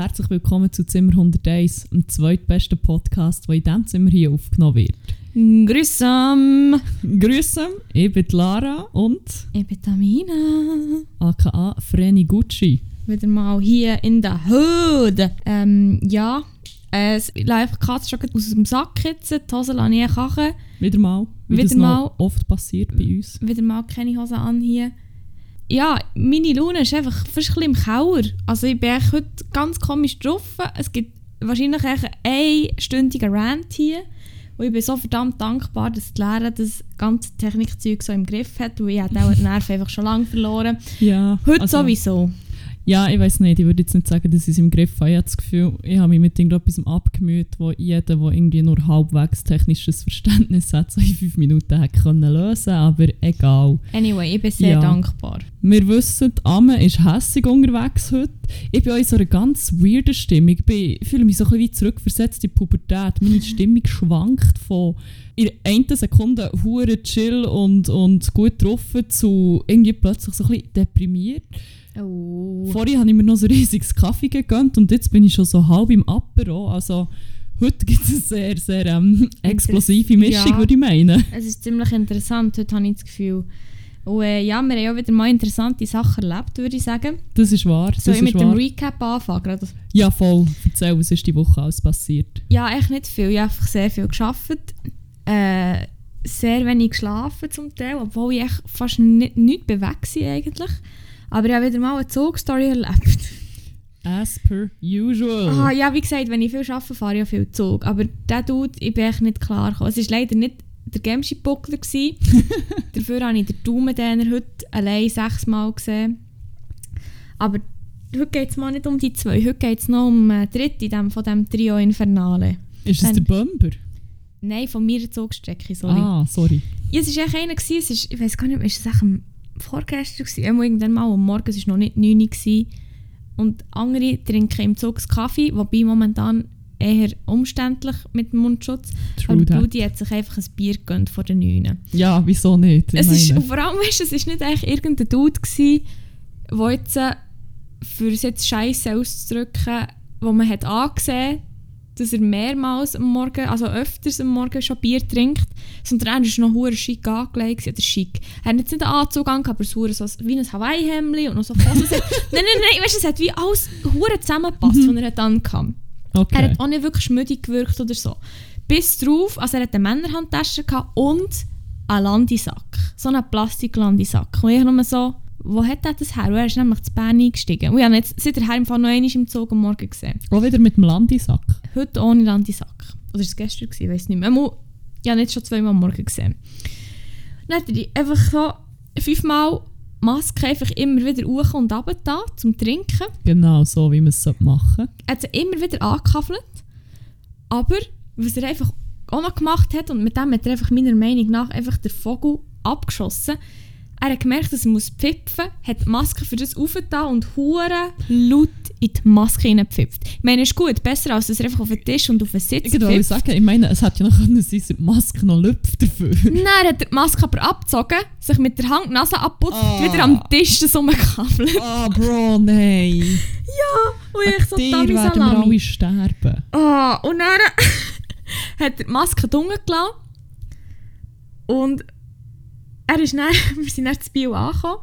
Herzlich willkommen zu Zimmer 101, dem zweitbesten Podcast, der in diesem Zimmer hier aufgenommen wird. Grüßam! Grüße, ich bin Lara und Ich bin Tamina. aka Freni Gucci. Wieder mal hier in der Hood. Ähm, ja, äh, es läuft Katze schon aus dem Sack jetzt. Die Hose lasse ich kachen. Wieder mal, wie Wieder das mal. oft passiert bei uns. Wieder mal keine Hose an hier. Ja, meine Laune ist einfach fast ein bisschen im Kauer. Also ich bin heute ganz komisch drauf. Es gibt wahrscheinlich einen einstündigen Rant hier. Und ich bin so verdammt dankbar, dass die Lehrer das ganze Technikzeug so im Griff hat. Weil ich hätte auch die Nerven einfach schon lange verloren. Ja, Heute also, sowieso. Ja, ich weiß nicht, ich würde jetzt nicht sagen, dass ich es im Griff habe. Ich habe das Gefühl, ich habe mich mit irgendetwas abgemüht, wo jeder, der irgendwie nur halbwegs technisches Verständnis hat, so in fünf Minuten hätte können lösen aber egal. Anyway, ich bin sehr Ja. dankbar. Wir wissen, Amme ist hässig unterwegs heute. Ich bin auch in so einer ganz weirden Stimmung. Ich, bin, ich fühle mich so ein bisschen zurückversetzt in die Pubertät. Meine Stimmung schwankt von in der einen Sekunde hure chill und, und gut getroffen zu irgendwie plötzlich so ein bisschen deprimiert. Oh. Vorher habe ich mir noch so ein riesiges Kaffee gegönnt und jetzt bin ich schon so halb im Apero. Also heute gibt es eine sehr, sehr ähm, explosive Mischung, Ja. würde ich meinen. Es ist ziemlich interessant, heute habe ich das Gefühl. Und äh, ja, wir haben auch wieder mal interessante Sachen erlebt, würde ich sagen. Das ist wahr. Soll ich mit dem wahr. Recap anfangen? gerade? Ja, voll. Erzähl, was ist die Woche alles passiert? Ja, echt nicht viel. Ich habe einfach sehr viel gearbeitet. Äh, sehr wenig geschlafen zum Teil, obwohl ich echt fast nicht, nicht bewegt war eigentlich. Aber ich habe wieder mal eine Zugstory erlebt. As per usual. Ah, ja, wie gesagt, wenn ich viel arbeite, fahre ich auch viel Zug. Aber der Dude, ich bin echt nicht klar gekommen. Es war leider nicht der Gameschi-Buckler. gewesen. Dafür habe ich den Daumendäner heute allein sechsmal gesehen. Aber heute geht es mal nicht um die zwei. Heute geht es noch um äh, dritte dem, von diesem Trio Infernale. ist dann- der Bomber? Nein, von meiner Zugstrecke, sorry. Ah, sorry. Ja, es war echt einer, gewesen, es ist, ich weiß gar nicht, mehr, ist es echt vorgestern gewesen? Irgendwann mal am Morgen, es war noch nicht 9 Uhr. gewesen. Und andere trinken im Zug Kaffee, wobei momentan eher umständlich mit dem Mundschutz. True Aber that. Brudi hat sich einfach ein Bier gegönnt vor den 9. Ja, wieso nicht? Ich Es ist, und vor allem, weißt, es war nicht eigentlich irgendein Dude, gewesen, der jetzt, äh, für es jetzt Scheiße auszudrücken, wo man hat angesehen dass er mehrmals am Morgen, also öfters am Morgen schon Bier trinkt. Sondern er ist noch hure schick angelegt, oder schick. Er hat jetzt nicht einen Anzug an, aber so wie ein Hawaii-Hemdli und noch so Hosen. nein, nein, nein, weißt, du, es hat wie alles hure zusammengepasst, Mhm. was er hat ankam. okay. Er hat auch nicht wirklich schmüdig gewirkt oder so. Bis drauf, also er hatte eine Männerhandtasche gehabt und einen Landisack. So einen Plastiklandisack. Und ich nur so, wo hat er das her? Er ist nämlich zu Bern eingestiegen. Und ich habe ihn jetzt seither im Fall noch einmal im Zug am Morgen gesehen. Auch wieder mit dem Landisack. Heute ohne Landisack. Oder war es gestern? gewesen? Ich weiß nicht mehr. Ich habe ihn jetzt schon zweimal am Morgen gesehen. Dann hat er einfach so fünfmal Maske einfach immer wieder hoch und runter da zum Trinken. Genau so, wie man es machen sollte. Er hat sie immer wieder angekaffelt. Aber was er einfach auch noch gemacht hat, und mit dem hat er einfach meiner Meinung nach einfach den Vogel abgeschossen. Er hat gemerkt, dass er muss pfipfen, hat die Maske für das aufgetan und hure laut in die Maske hineingepfipft. Ich meine, ist gut, besser als dass er einfach auf den Tisch und auf den Sitz Ich würde sagen, ich meine, es hätte ja noch können sein, dass die Maske noch lüpft dafür. Dann hat er die Maske aber abgezogen, sich mit der Hand die Nase abputzt und wieder am Tisch so rumgekaffelt. Ah, Bro, nein. Und ich so, Dir werden wir alle sterben. Ah, und dann hat er die Maske dunkel gelassen. Und er ist dann, wir sind dann zu Bio angekommen.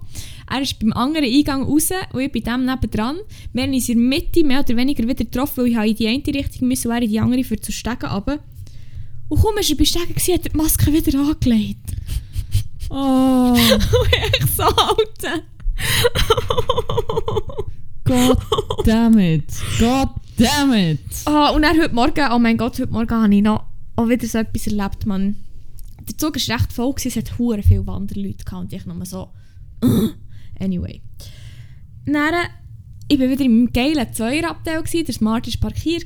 Er ist beim anderen Eingang raus und ich bei dem nebendran. Wir haben uns in der Mitte mehr oder weniger wieder getroffen, weil ich in die eine Richtung müssen und er in die andere für zu Stegen runter. Und kaum war er bei gewesen, hat er die Maske wieder angelegt. Oh, Und ich so, Alter. God damn it. God damn it. Ah, und dann heute Morgen, oh mein Gott, heute Morgen habe ich noch auch wieder so etwas erlebt, man. Der Zug war recht voll, gewesen, es hat hure viele Wanderleute gehabt und ich nur so... anyway. Dann, ich war wieder im geilen Zweierabteil, gewesen, der Smart war parkiert.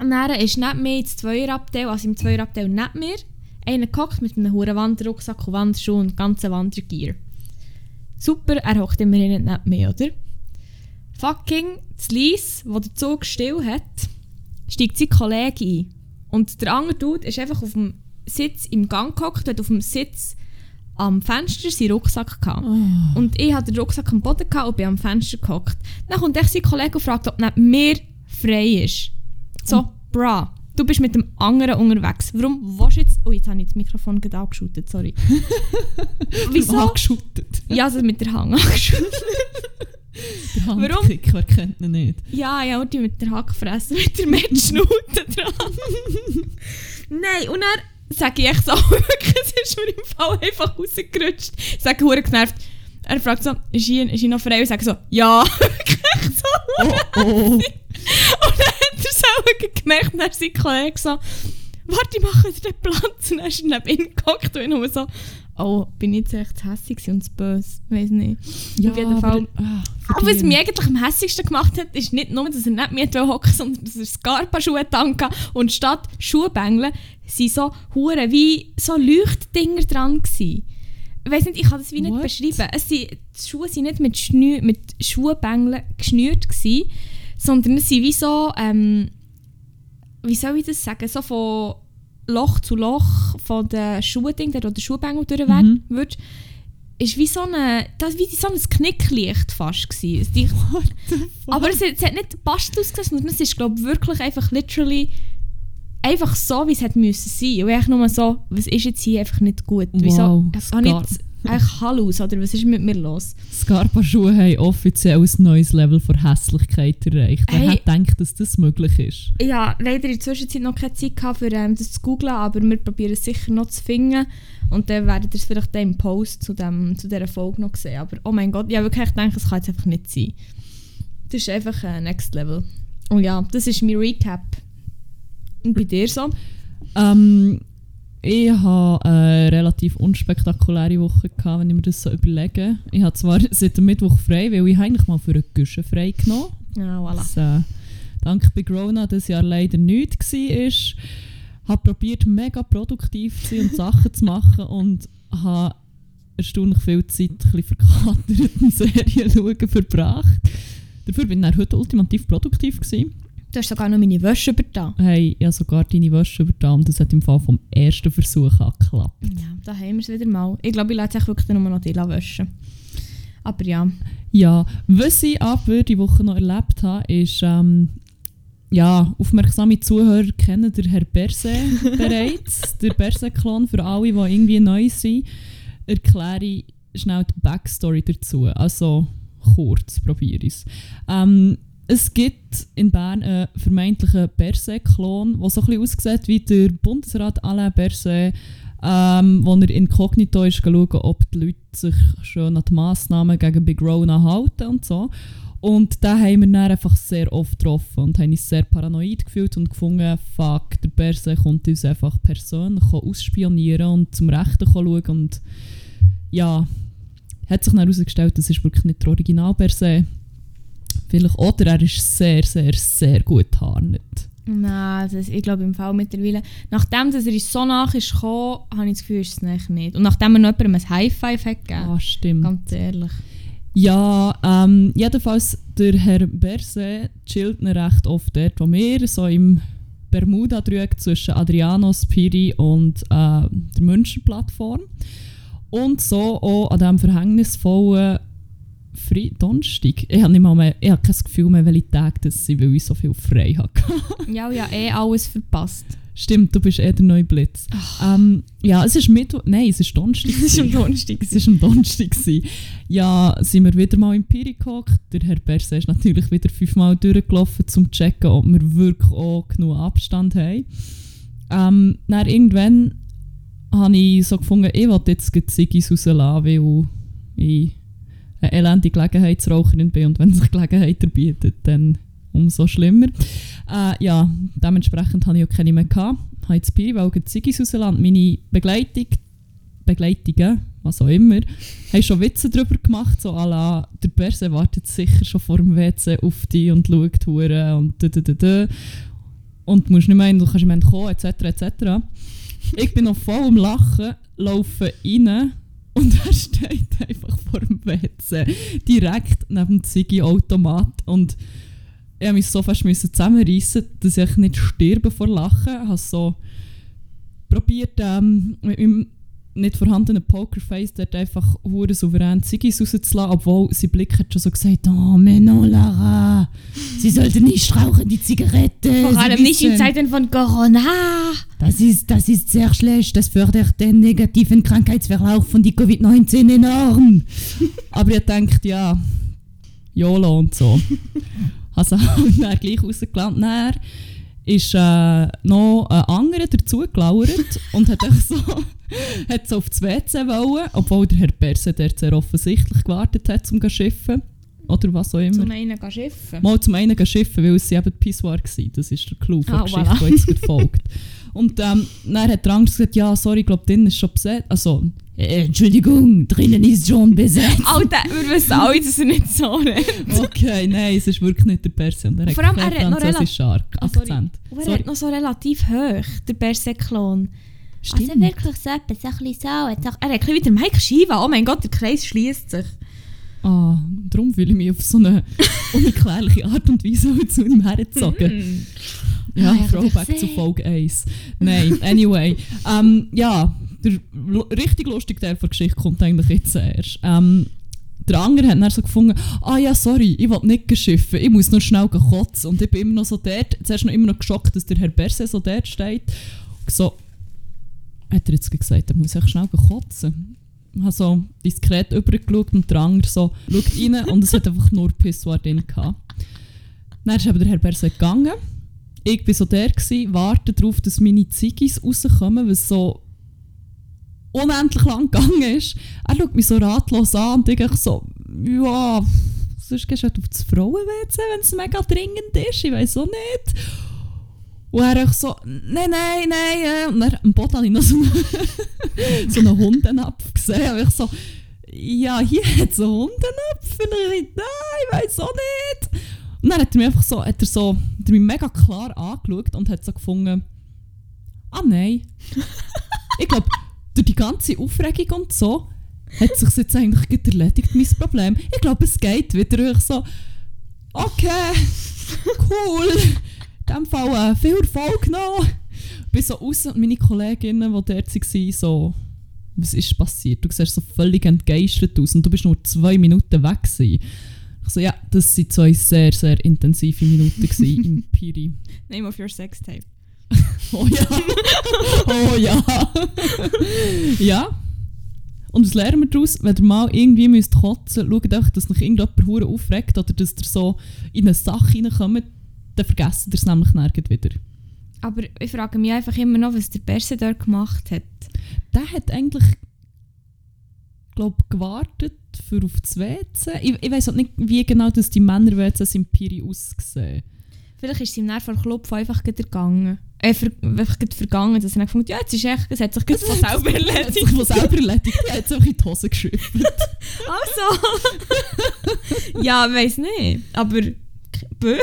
und dann ist neben mir ins Zweierabteil, also im Zweierabteil neben mir, einer gehockt mit einem hohen Wanderrucksack und Wanderschuhen und ganzen Wandergear. Super, er hockt immerhin nicht mir, oder? fucking Lies, wo der Zug still hat, steigt sein Kollege ein. Und der andere Dude ist einfach auf dem Sitz im Gang gehockt, hat auf dem Sitz am Fenster seinen Rucksack gehabt. Oh. Und ich hatte den Rucksack am Boden gehabt und bin am Fenster gehockt. Dann kommt echt sein Kollege und fragt, ob neben mir frei ist. So, Oh. bra, du bist mit dem anderen unterwegs. Warum willst du jetzt... Oh, jetzt habe ich das Mikrofon gerade angeschüttet, sorry. Wieso? Angeschüttet. Ja, also mit der Hang angeschüttet. Der Warum? Handkick, wer kennt ihn nicht? Ja, ja, und die mit der Hackfresse, mit der Mettschnute dran. Nein, und dann sage ich echt so, wirklich, es ist mir im Fall einfach rausgerutscht. Ich sage, hure genervt. Er fragt so, ist hier, ist hier noch frei? Und ich sage so, ja. Wirklich so. Oh, oh. Und dann hat er es auch gemerkt, und dann sein Kollege so, warte, ich mache dir den Platz. Und dann ist er neben ihm gehockt und ich nur so, oh, bin ich jetzt echt hässlich gewesen und zu böse? Weiß nicht. Ja, Auf jeden Fall. ah, Aber was mich eigentlich am hässigsten gemacht hat, ist nicht nur, dass er nicht mit hocken sondern dass er Scarpa-Schuhe tanka und statt Schuhbängeln sind so Huren wie so Leuchtdinger dran gsi. Ich weiß nicht, ich kann das wie nicht What? beschreiben. Es sind, die Schuhe sind nicht mit, Schnü mit Schuhbängeln geschnürt gsi, sondern es sind wie so, ähm, wie soll ich das sagen, so von Loch zu Loch von den Schuhding, der der Schuhbängel durch Mhm. wird, ist wie so eine, das wie so ein Knicklicht fast die- fuck? aber es, hat- es hat nicht passt ausgesehen, sondern es ist glaube wirklich einfach literally einfach so, wie es hätte müssen sein. Und ich nur so, was ist jetzt hier einfach nicht gut? Wieso? Wow, Habe ich jetzt eigentlich Hallus oder was ist mit mir los? Scarpa-Schuhe haben offiziell ein neues Level von Hässlichkeit erreicht. Wer Hey. hat gedacht, dass das möglich ist? Ich habe leider in der Zwischenzeit noch keine Zeit gehabt, für ähm, das zu googlen, aber wir probieren es sicher noch zu finden. Und dann werdet ihr es vielleicht im Post zu, dem, zu dieser Folge noch sehen. Aber oh mein Gott, ich habe wirklich gedacht, es kann jetzt einfach nicht sein. Das ist einfach ein Next Level. Und ja, das ist mein Recap. Und bei dir so? Ähm, ich hatte eine relativ unspektakuläre Woche, gehabt, wenn ich mir das so überlege. Ich habe zwar seit dem Mittwoch frei, weil ich eigentlich mal für eine Güsche frei genommen Ja, voilà. was äh, dank bei Corona das Jahr leider nichts war. Habe probiert, mega produktiv zu sein und Sachen zu machen und habe erstaunlich viel Zeit ein verkatert und Serien schauen verbracht. Dafür bin ich heute ultimativ produktiv. Gewesen. Du hast sogar noch meine Wäsche übertan. Hey, ich habe sogar deine Wäsche übertan und das hat im Fall vom ersten Versuch angeklappt. Ja, da haben wir es wieder mal. Ich glaube, ich lasse es wirklich nur noch die waschen. Aber ja. Ja, was ich aber die Woche noch erlebt habe, ist, ähm, ja, aufmerksame Zuhörer kennen den Herr Berse bereits. der Berse-Klon für alle, die irgendwie neu sind. Erkläre ich schnell die Backstory dazu. Also kurz, probiere ich es. Ähm, es gibt in Bern einen vermeintlichen Berse-Klon, der so bisschen aussieht wie der Bundesrat Alain Berset, ähm, wo er inkognito ist schauen, ob die Leute sich schon an die Massnahmen gegen Big Rona halten und so. Und da haben wir dann einfach sehr oft getroffen und haben uns sehr paranoid gefühlt und gefunden, fuck, der Berse kommt uns einfach persönlich ausspionieren und zum Rechten schauen und ja, hat sich dann herausgestellt, das ist wirklich nicht der Original Berse. Vielleicht, oder er ist sehr, sehr, sehr gut getarnt. Nein, das, ich glaube im Fall mittlerweile. Nachdem dass er so nach ist gekommen, habe ich das Gefühl, ist es eigentlich nicht. Und nachdem er noch jemandem ein High Five hat gegeben, Ah, stimmt. ganz ehrlich. Ja, ähm, jedenfalls der Herr Berse chillt ihn recht oft dort, wo wir, so im Bermuda-Dreieck zwischen Adriano, Spiri und äh, der München-Plattform. Und so auch an diesem verhängnisvollen Fre Donnerstag. Ich habe nicht mal mehr, ich habe kein Gefühl mehr, welche Tage das sind, weil ich so viel frei hatte. Ja, ja, eh alles verpasst. Stimmt, du bist eh der neue Blitz. Ähm, ja, es ist Mittwoch, nein, es ist Donnerstag. Das ist am. Donnerstag. Es war am Donnerstag. Ja, sind wir wieder mal im Piri gehockt. Der Herr Berse ist natürlich wieder fünfmal durchgelaufen, um zu checken, ob wir wirklich auch genug Abstand haben. Ähm, dann irgendwann habe ich so gefunden, ich will jetzt Ziggis rauslassen, weil ich eine elende Gelegenheitsraucherin bin und wenn sich Gelegenheit erbietet, dann umso schlimmer. Äh, ja, dementsprechend hatte ich auch keine mehr. Ich habe jetzt Piri, weil die Ziggis rauslassen und meine Begleitung Begleitungen, was auch immer, haben schon Witze darüber gemacht, so à la, der Berse wartet sicher schon vor dem WC auf dich und schaut hure und da, da, da, da. Und du musst nicht meinen, du kannst im Moment kommen, etc. etc. Ich bin noch voll am Lachen, laufe rein und er steht einfach vor dem WC, direkt neben dem Ziggy-Automat und ich musste mich so fast zusammenreißen, dass ich nicht sterbe vor Lachen. Ich habe so probiert, ähm, mit meinem nicht vorhandenen Pokerface dort einfach hure souverän Ziggis rauszulassen, obwohl sein Blick hat schon so gesagt, oh, mais non, Lara, sie sollte nicht rauchen, die Zigarette. Vor Sie allem nicht in Zeiten von Corona. Das ist, das ist sehr schlecht, das fördert den negativen Krankheitsverlauf von die Covid-19 enorm. Aber ihr denkt, ja, YOLO und so. Also haben wir gleich rausgelernt. Ist äh, noch ein anderer dazugelauert und hat so, hat so auf das WC wollen, obwohl der Herr Perse dort sehr offensichtlich gewartet hat, um zu schiffen. Oder was auch immer. Zum einen gehen schiffen. Mal zum einen gehen schiffen, weil es eben Pissoir war. Das ist der Clou von Ah, der Geschichte, voilà. die jetzt folgt. Und ähm, dann hat der Angst gesagt, ja, sorry, ich glaube, drinnen ist schon besetzt. Also, äh, Entschuldigung, drinnen ist schon besetzt. Alter, wir wissen alle, dass er nicht so redet. okay, nein, es ist wirklich nicht der Perse. Und er Vor allem, er hat noch Ar- Ah, sorry. Akzent. Und er Sorry. hat noch so relativ hoch, der Berseklon. Stimmt. Also wirklich so etwas, so ein bisschen so- er hat ein bisschen wie der Mike Shiva. Oh mein Gott, der Kreis schließt sich. Ah, darum fühle ich mich auf so eine unerklärliche Art und Weise zu ihm hergezogen. Hm. Ja, Ah, Throwback dich zu. Folge 1. Nein, anyway. ähm, ja, der richtig lustige Teil der Geschichte kommt eigentlich jetzt erst. Ähm, der andere hat dann so gefunden, ah ja, sorry, ich will nicht geschiffen, ich muss noch schnell kotzen. Und ich bin immer noch so dort, zuerst noch immer noch geschockt, dass der Herr Berse so dort steht. Und so, hat er jetzt gesagt, er muss echt schnell kotzen. Habe so diskret übergeschaut und der andere so schaut rein und es hat einfach nur Pissoir drin gehabt. Dann ist eben der Herr Berse gegangen. Ich war so der, gewesen, warte darauf, dass meine Ziggis rauskommen, was so unendlich lang gegangen ist. Er schaut mich so ratlos an und ich so, ja, sonst gehst du halt auf das Frauen-WC, wenn es mega dringend ist, ich weiß auch nicht. Und er echt so, nein, nein, nein. Und dann am Boden habe ich noch so einen, so einen Hundenapf gesehen. Und ich so, ja, hier hat es einen Hundenapf. Und ich, nein, ich weiß auch nicht. Und dann hat er mich einfach so, hat er so, hat er mich mega klar angeschaut und hat so gefunden, ah nein. ich glaube, durch die ganze Aufregung und so hat sich jetzt eigentlich gerade erledigt, mein Problem. Ich glaube, es geht wieder. Ich so, okay, cool. In diesem Fall äh, viel Erfolg noch. Ich bin so raus und meine Kolleginnen, die dort waren, so, was ist passiert? Du siehst so völlig entgeistert aus und du bist nur zwei Minuten weg gewesen. Ich so, ja, das waren zwei sehr, sehr intensive Minuten gewesen im Piri. Name of your sex tape. Oh ja. oh ja. ja. Und was lernen wir daraus? Wenn ihr mal irgendwie müsst kotzen müsst, schaut einfach, dass euch irgendjemand aufregt oder dass ihr so in eine Sache reinkommt, dann vergesst ihr es nämlich nirgends wieder. Aber ich frage mich einfach immer noch, was der Berse dort gemacht hat. Der hat eigentlich, glaub, gewartet für auf das WC. Ich, ich weiß nicht, wie genau das die Männer-WCs im Piri aussehen. Vielleicht ist es ihm nach vor Klopf einfach gegangen. Äh, ver einfach vergangen, dass er dann gefunden hat, ja, jetzt ist echt, es hat sich gerade von selber Er hat erledigt. sich von selber erledigt. Er hat es einfach in die Hose geschüttelt. Also. ja, weiß nicht. Aber. Bö.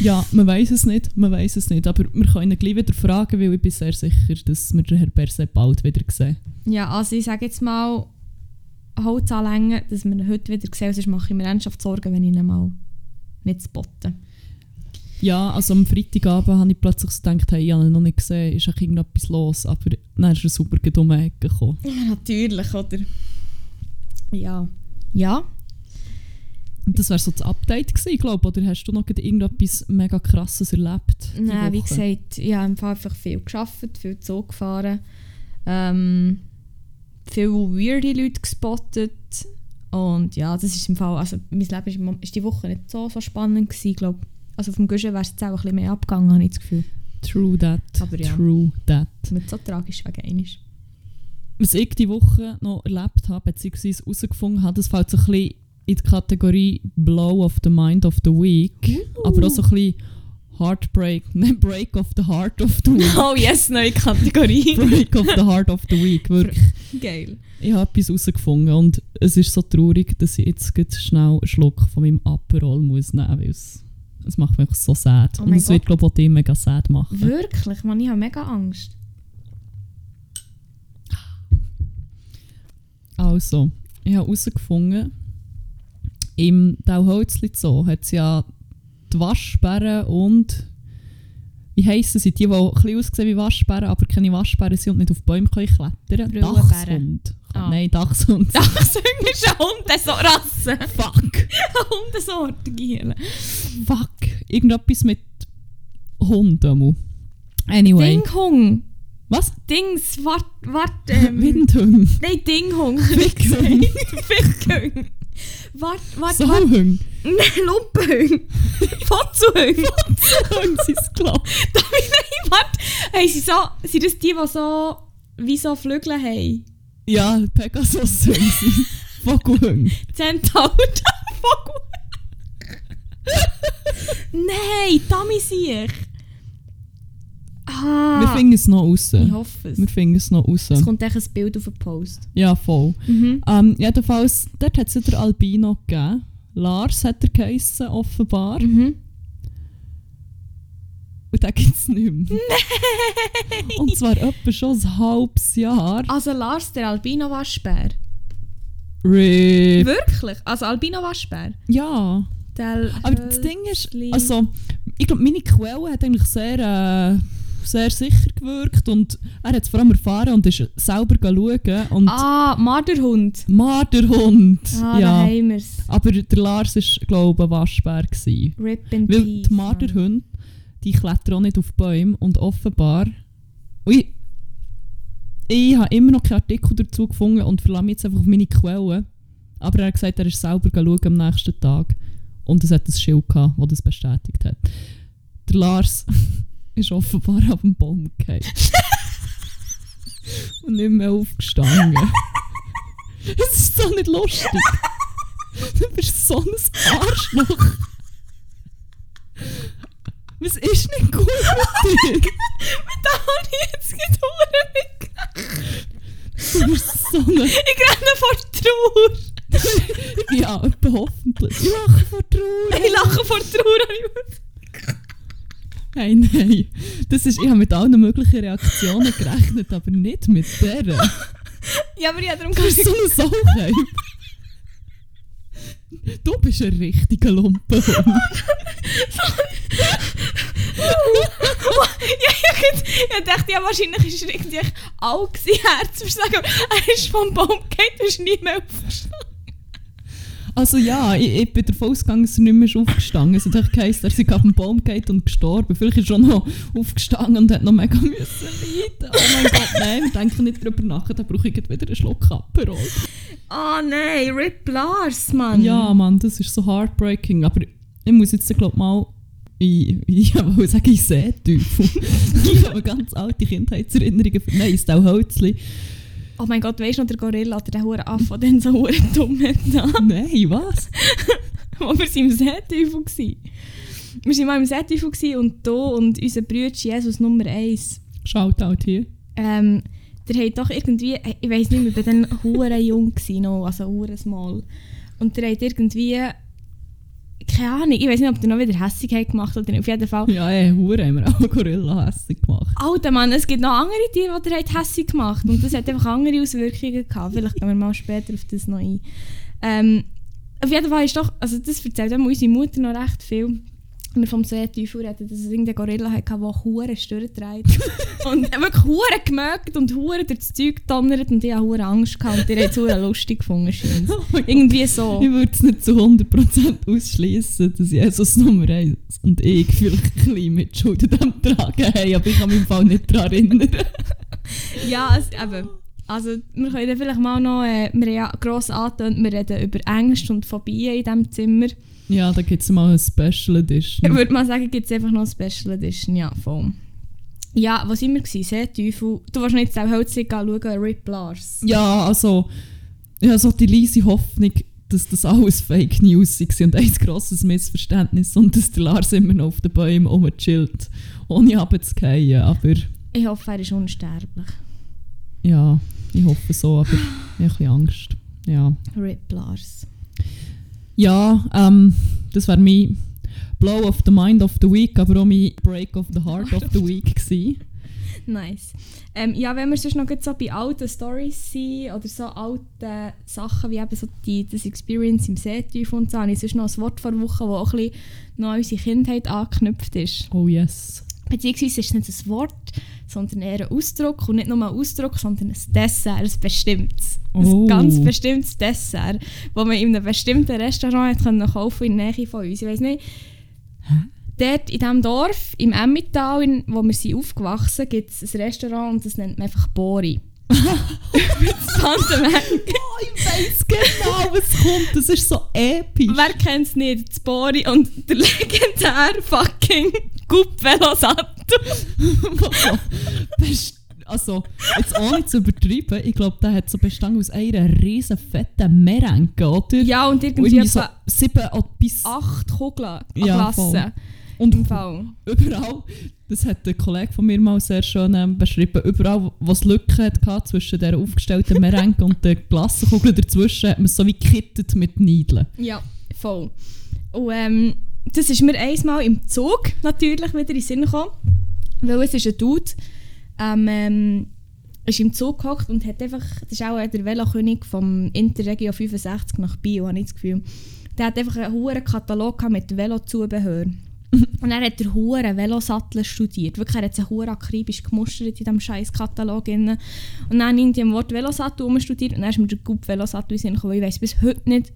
Ja, man weiß es nicht, man weiß es nicht. Aber wir können ihn gleich wieder fragen, weil ich bin sehr sicher, dass wir den Herrn Berse bald wieder sehen. Ja, also ich sage jetzt mal, Holz anlängen, dass wir ihn heute wieder sehen, sonst mache ich mir ernsthaft Sorgen, wenn ich ihn mal nicht spotte. Ja, also am Freitagabend habe ich plötzlich so gedacht, hey, ich habe ihn noch nicht gesehen, ist irgendetwas los. Aber dann ist er super um die Ecke gekommen. Ja, natürlich, oder? Ja. Ja. Und das wäre so das Update gewesen, glaube Oder hast du noch irgendetwas mega krasses erlebt? die Nein, wie gesagt, ich habe einfach viel geschafft, viel Zug gefahren, ähm, viele weirde Leute gespottet und ja, das ist im Fall, also mein Leben ist die Woche nicht so, so spannend gewesen, glaube Also dem Guschen wäre es jetzt auch ein bisschen mehr abgegangen, habe ich das Gefühl. True that. Aber ja. True that. Nicht so tragisch wegen einiges. Was ich diese Woche noch erlebt habe, beziehungsweise herausgefunden habe, das fällt so ein bisschen in die Kategorie Blow of the Mind of the Week. Aber auch so ein bisschen Heartbreak, nein, Break of the Heart of the Week. Oh yes, neue Kategorie. Break of the Heart of the Week, wirklich. Geil. Ich habe etwas herausgefunden und es ist so traurig, dass ich jetzt schnell einen Schluck von meinem Aperol muss nehmen muss, es, macht mich so sad. Oh und es wird, glaube ich, auch dich mega sad machen. Wirklich, man, ich habe mega Angst. Also, ich habe herausgefunden, im Dauholzli Zoo hat es ja die Waschbären und wie heissen sie? Die, die ein bisschen aussehen wie Waschbären, aber keine Waschbären sind und nicht auf Bäume können klettern Brüllenbären. Dachshund. Ah. Nein, Dachshund. Dachshund ist eine Hundesrasse. Fuck. Eine Hundesorte, Giele. Fuck. Irgendetwas mit Hund. einmal. Anyway. Dinghung. Was? Dings, wart, wart, ähm, Windhund. Nein, Dinghung. Fickhung. Fickhung. Wart, wart. Sauhung. Nein, Lumpenhung. Fotzuhung. Hund sind es klar. Nein, warte. Hey, sind, so, sind das die, die so, wie so Flügel haben? Ja, Pegasus sind sie. Vogelhund. Zentaur. Vogel. Nein, ich. Ah. Wir finden es noch raus. ich hoffe es. Wir finden es noch raus. Es kommt echt ein Bild auf den Post. Ja, voll. Mhm. Ähm, jedenfalls, dort hat es ja den Albino gegeben. Lars hat er geheissen, offenbar. Mhm. Und den gibt es nicht mehr. Und zwar etwa schon ein halbes Jahr. Also Lars, der Albino-Waschbär. RIP. Wirklich? Also Albino-Waschbär? Ja. Der Aber das Ding ist, also, ich glaube, meine Quelle hat eigentlich sehr, äh, sehr sicher gewirkt und er hat es vor allem erfahren und ist selber schauen. Und Ah, Marderhund. Marderhund. Ah, da ja. haben es. Aber der Lars war, glaube ich, ein Waschbär. Gewesen. Rip in Weil die Marderhunde, die klettern auch nicht auf Bäume und offenbar... Ui, ich habe immer noch keinen Artikel dazu gefunden und verlasse mich jetzt einfach auf meine Quellen. Aber er hat gesagt, er ist selber schauen am nächsten Tag. Und es hat ein Schild gehabt, das das bestätigt hat. Der Lars ist offenbar auf dem Baum gefallen. und nicht mehr aufgestanden. Es ist so nicht lustig. Du bist so ein Arschloch. Was ist nicht gut mit dir? Da habe ich jetzt gerade mit. Du bist so eine... Ich renne vor Trauer. Ja, hoffentlich. Ich lache vor Trauer. Ich lache vor Trauer. Hey, nein. Das ist, ich habe mit allen möglichen Reaktionen gerechnet, aber nicht mit der. Du Ja, aber ich habe darum bist so eine. Du bist ein richtiger Lumpenhund. ja, ich, ich dachte, ja, wahrscheinlich ist er irgendwie gewesen, Herzversagen. Er ist vom Baum gefallen und ist nie mehr aufgestanden. Also ja, ich, ich bin davon ausgegangen, dass er nicht mehr ist aufgestanden ist. Es hat echt geheißen, er sei auf den Baum gefallen und gestorben. Vielleicht ist er schon noch aufgestanden und hat noch mega müssen leiden. Oh mein Gott, nein, wir denken nicht darüber nach, dann brauche ich wieder einen Schluck Aperol. Oh nein, Rip Lars, Mann. Ja, Mann, das ist so heartbreaking. Aber ich muss jetzt glaub mal ich, ich wollte sagen, ich sehe Teufel. ich habe ganz alte Kindheitserinnerungen Nein, ist auch Holzli. Oh mein Gott, weißt du noch, der Gorilla oder der hure Affe, der so hure dumm hat? Nein, was? Wo wir sind im Seeteufel. Wir waren mal im Seeteufel und du und unser Bruder Jesus Nummer 1. Shoutout hier. Ähm, der hat doch irgendwie, ich weiß nicht mehr, ich war dann hure jung noch, also hure small. Und der hat irgendwie, keine Ahnung, ich weiß nicht, ob der noch wieder hässig hat gemacht oder nicht. auf jeden Fall. Ja, ey, Hure haben wir auch Gorilla hässlich gemacht. Alter Mann, es gibt noch andere Tiere, die der hat hässig gemacht und das hat einfach andere Auswirkungen gehabt. Vielleicht gehen wir mal später auf das noch ein. Ähm, auf jeden Fall ist doch, also das erzählt auch unsere Mutter noch recht viel. Wir vom Seeteufel reden, dass es irgendeinen Gorilla hatte, der hure Stürre trägt. und wirklich hure gemerkt und hure durch das Zeug gedonnert und ich hatte hure Angst gehabt und die hat es lustig gefunden. Oh. Irgendwie so. Ich würde es nicht zu 100% ausschließen, dass Jesus Nummer 1 und ich vielleicht ein bisschen Mitschuld an dem tragen haben, aber ich kann mich im Fall nicht daran erinnern. Ja, es, eben. Also, wir können vielleicht mal noch, äh, wir haben ja gross angetönt, wir reden über Ängste und Phobien in diesem Zimmer. Ja, da gibt es mal eine Special Edition. Ich würde mal sagen, gibt es einfach noch eine Special Edition, ja, voll. Ja, was immer gewesen, Seeteufel. Du warst nicht selber Holzig schauen, Rip Lars. Ja, also, ich habe so die leise Hoffnung, dass das alles Fake News war und ein grosses Missverständnis und dass der Lars immer noch auf den Bäumen rumchillt, ohne runterzufallen. Aber Ich hoffe, er ist unsterblich. ja, ich hoffe so, aber ich habe ein bisschen Angst. Ja, Rip Lars. Ja ähm, das wäre mein Blow of the Mind of the Week, aber auch mein Break of the Heart of the Week gewesen. Nice. Ähm, ja, wenn wir sonst noch so bei alten Stories sind oder so alten Sachen wie eben so die, das Experience im Seeteufel und so, habe ich sonst noch ein Wort vor Woche, das auch ein bisschen noch an unsere Kindheit angeknüpft ist. Oh yes. Beziehungsweise ist es nicht ein Wort, sondern eher ein Ausdruck. Und nicht nur ein Ausdruck, sondern ein Dessert, ein bestimmtes. Oh. Ein ganz bestimmtes Dessert, das man in einem bestimmten Restaurant hat können kaufen in der Nähe von uns. Ich weiß nicht. Dort in diesem Dorf, im Emmental, in- wo wir sind aufgewachsen gibt es ein Restaurant und das nennt man einfach Bori. Tante Meng. Oh, ich weiß genau, was kommt. Das ist so episch. Wer kennt es nicht? Das Bori und der legendäre fucking Gup Velosatto. Best- also, jetzt ohne zu übertreiben, ich glaube, der hat so bestanden aus einer riesen fetten Merenke, oder? Ja, und Und irgendwie so sieben bis... acht Kugeln an Ja, Klasse. Und Im Fall. überall, das hat ein Kollege von mir mal sehr schön ähm, beschrieben, überall, wo es Lücken hatte zwischen der aufgestellten Merenke und der Glassenkugel dazwischen, hat man es so wie gekittet mit Niedeln. Ja, voll. Und ähm, das ist mir einmal im Zug natürlich wieder in den Sinn gekommen, weil es ist ein Dude, ähm, ähm, ist im Zug gehockt und hat einfach, das ist auch der Velokönig vom Interregio 65 nach Bio, habe ich das Gefühl. Der hat einfach einen hohen Katalog mit Velozubehör. Und er hat der hure Velosattel studiert. Wirklich, er hat sich hure akribisch gemustert in diesem scheiß Katalog. drin. Und dann irgendwie im Wort Velosattel umstudiert und dann ist mir der Gup Velosattel in den Sinn gekommen. Ich weiss bis heute nicht,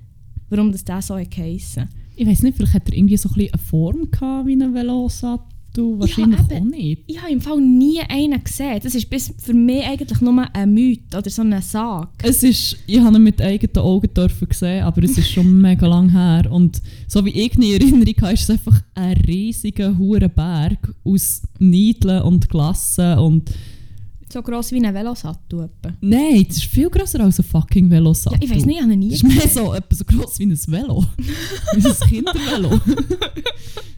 warum das der so geheissen Ich weiß nicht, vielleicht hat er irgendwie so ein eine Form gehabt wie ein Velosattel. Wahrscheinlich eben. auch nicht. Ich habe im Fall nie einen gesehen. Das ist bis für mich eigentlich nur ein Myth oder so eine Sage. Es ist, ich habe ihn mit eigenen Augen dürfen sehen, aber es ist schon mega lang her. Und so wie ich in Erinnerung habe, ist es einfach ein riesiger hure Berg aus Niedeln und Glassen und So gross wie ein Velosattel. etwa. Nein, das ist viel grösser als ein fucking Ja, Velosattel. ich weiß nicht, ich habe ihn nie Das ist mehr so, etwa so gross wie ein Velo. wie ein Kindervelo.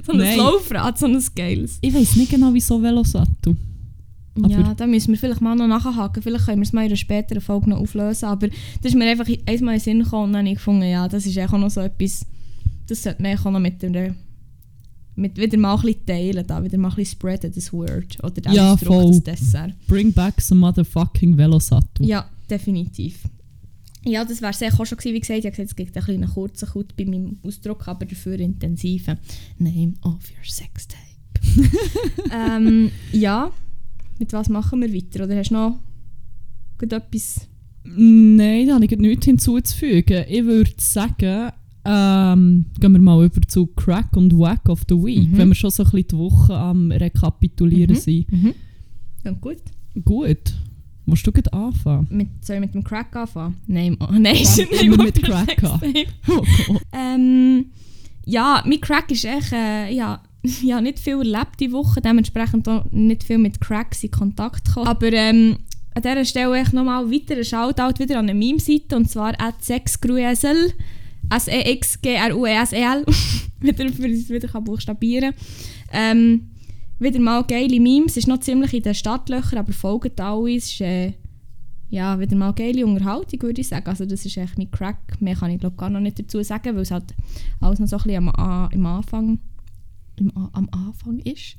So ein Nein. Laufrad, so ein geiles. Ich weiß nicht genau, wieso Velosattel. Aber- ja, da müssen wir vielleicht mal noch nachhaken. Vielleicht können wir es mal in einer späteren Folge noch auflösen. Aber das ist mir einfach einmal in den Sinn gekommen und dann habe ich gefunden, ja, das ist auch noch so etwas, das sollte man auch noch mit der mit wieder mal ein bisschen teilen, da wieder mal ein bisschen spreaden, das Word. Oder der Ja, Ausdruck, voll. das Dessert. Bring back some motherfucking Velosattel. Ja, definitiv. Ja, das wäre es auch schon gewesen, wie gesagt. Ich habe gesagt, es gibt einen kleinen kurzen Cut bei meinem Ausdruck, aber dafür intensiven. Name of your sex tape. ähm, ja, mit was machen wir weiter? Oder hast du noch etwas? Nein, da habe ich nichts hinzuzufügen. Ich würde sagen, ähm, gehen wir mal über zu Crack und Wack of the Week, Mhm. wenn wir schon so ein bisschen die Woche am Rekapitulieren Mhm. sind. Mhm. Ja, gut. Gut. Musst du gleich anfangen? Mit, soll ich mit dem Crack anfangen? Nein, oh, nein, Name immer of mit Crack an. Oh. Ähm, ja, mein Crack ist echt, äh, ja, ja, nicht viel erlebt die Woche, dementsprechend auch nicht viel mit Cracks in Kontakt gekommen. Aber ähm, an dieser Stelle echt nochmal weiter ein Shoutout wieder an eine Meme-Seite, und zwar at sexgruesel, S-E-X-G-R-U-E-S-E-L, wieder, für es wieder kann buchstabieren ähm, Wieder mal geile Memes, es ist noch ziemlich in den Stadtlöchern, aber folgt alle, es ist äh, ja, wieder mal geile Unterhaltung, würde ich sagen. Also das ist echt mein Crack. Mehr kann ich glaube gar noch nicht dazu sagen, weil es halt alles noch so ein bisschen am, im Anfang, im, am Anfang ist.